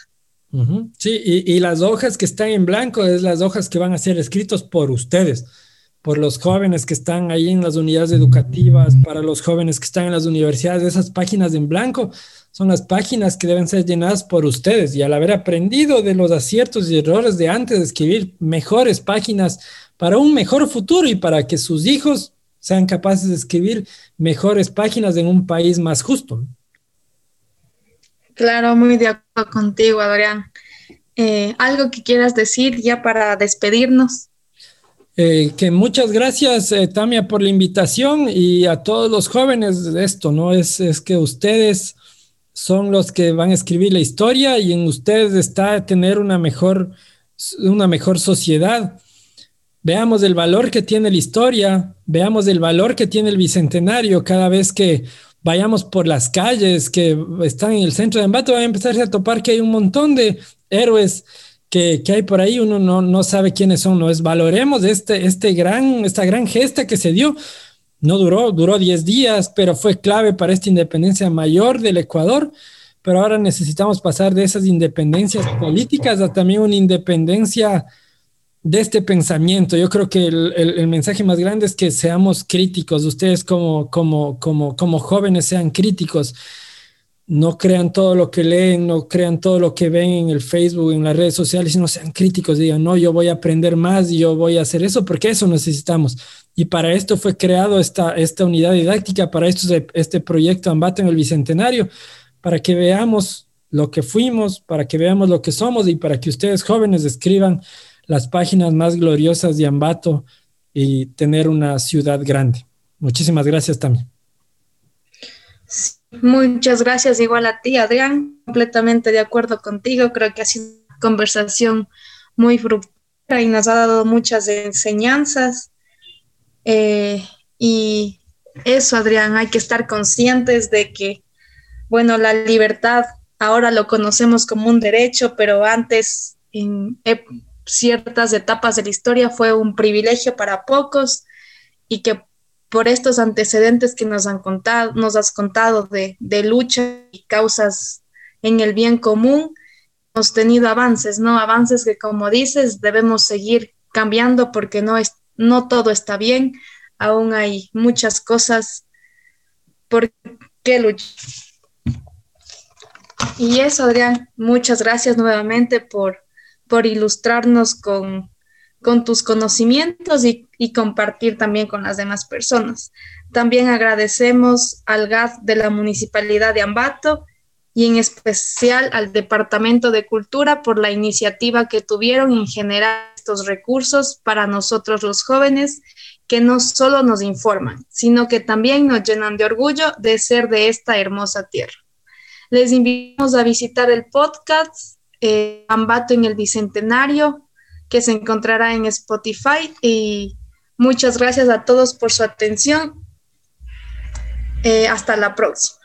Sí, y, las hojas que están en blanco es las hojas que van a ser escritos por ustedes, por los jóvenes que están ahí en las unidades educativas, para los jóvenes que están en las universidades. Esas páginas en blanco son las páginas que deben ser llenadas por ustedes y al haber aprendido de los aciertos y errores de antes, de escribir mejores páginas para un mejor futuro y para que sus hijos sean capaces de escribir mejores páginas en un país más justo. Claro, muy de acuerdo contigo, Adrián. Eh, ¿Algo que quieras decir ya para despedirnos? Eh, que muchas gracias, eh, Tamia, por la invitación y a todos los jóvenes de esto, ¿no? Es, es que ustedes son los que van a escribir la historia y en ustedes está tener una mejor, una mejor sociedad. Veamos el valor que tiene la historia, veamos el valor que tiene el bicentenario cada vez que vayamos por las calles que están en el centro de embate, van a empezar a topar que hay un montón de héroes que, que hay por ahí, uno no, no, sabe quiénes son, no es valoremos este, este gran, esta gran gesta que se dio. No duró, duró 10 días, pero fue clave para esta independencia mayor del Ecuador. Pero ahora necesitamos pasar de esas independencias políticas a también una independencia de este pensamiento. Yo creo que el, mensaje más grande es que seamos críticos. Ustedes como, como, como, como jóvenes sean críticos. No crean todo lo que leen, no crean todo lo que ven en el Facebook, en las redes sociales, sino sean críticos. Digan, no, yo voy a aprender más y yo voy a hacer eso porque eso necesitamos. Y para esto fue creado esta, esta unidad didáctica, para esto este proyecto Ambato en el Bicentenario, para que veamos lo que fuimos, para que veamos lo que somos y para que ustedes jóvenes escriban las páginas más gloriosas de Ambato y tener una ciudad grande. Muchísimas gracias también. Muchas gracias igual a ti, Adrián. Completamente de acuerdo contigo. Creo que ha sido una conversación muy fructífera y nos ha dado muchas enseñanzas. Eh, y eso, Adrián, hay que estar conscientes de que, bueno, la libertad ahora lo conocemos como un derecho, pero antes, en ciertas etapas de la historia fue un privilegio para pocos y que por estos antecedentes que nos han contado, nos has contado de, lucha y causas en el bien común, hemos tenido avances, ¿no? Avances que, como dices, debemos seguir cambiando porque no, es, no todo está bien, aún hay muchas cosas por qué luchar. Y eso, Adrián, muchas gracias nuevamente por, por ilustrarnos con, tus conocimientos y, compartir también con las demás personas. También agradecemos al GAD de la Municipalidad de Ambato y en especial al Departamento de Cultura por la iniciativa que tuvieron en generar estos recursos para nosotros los jóvenes que no solo nos informan, sino que también nos llenan de orgullo de ser de esta hermosa tierra. Les invitamos a visitar el podcast eh, Ambato en el Bicentenario, que se encontrará en Spotify. Y muchas gracias a todos por su atención. Eh, hasta la próxima.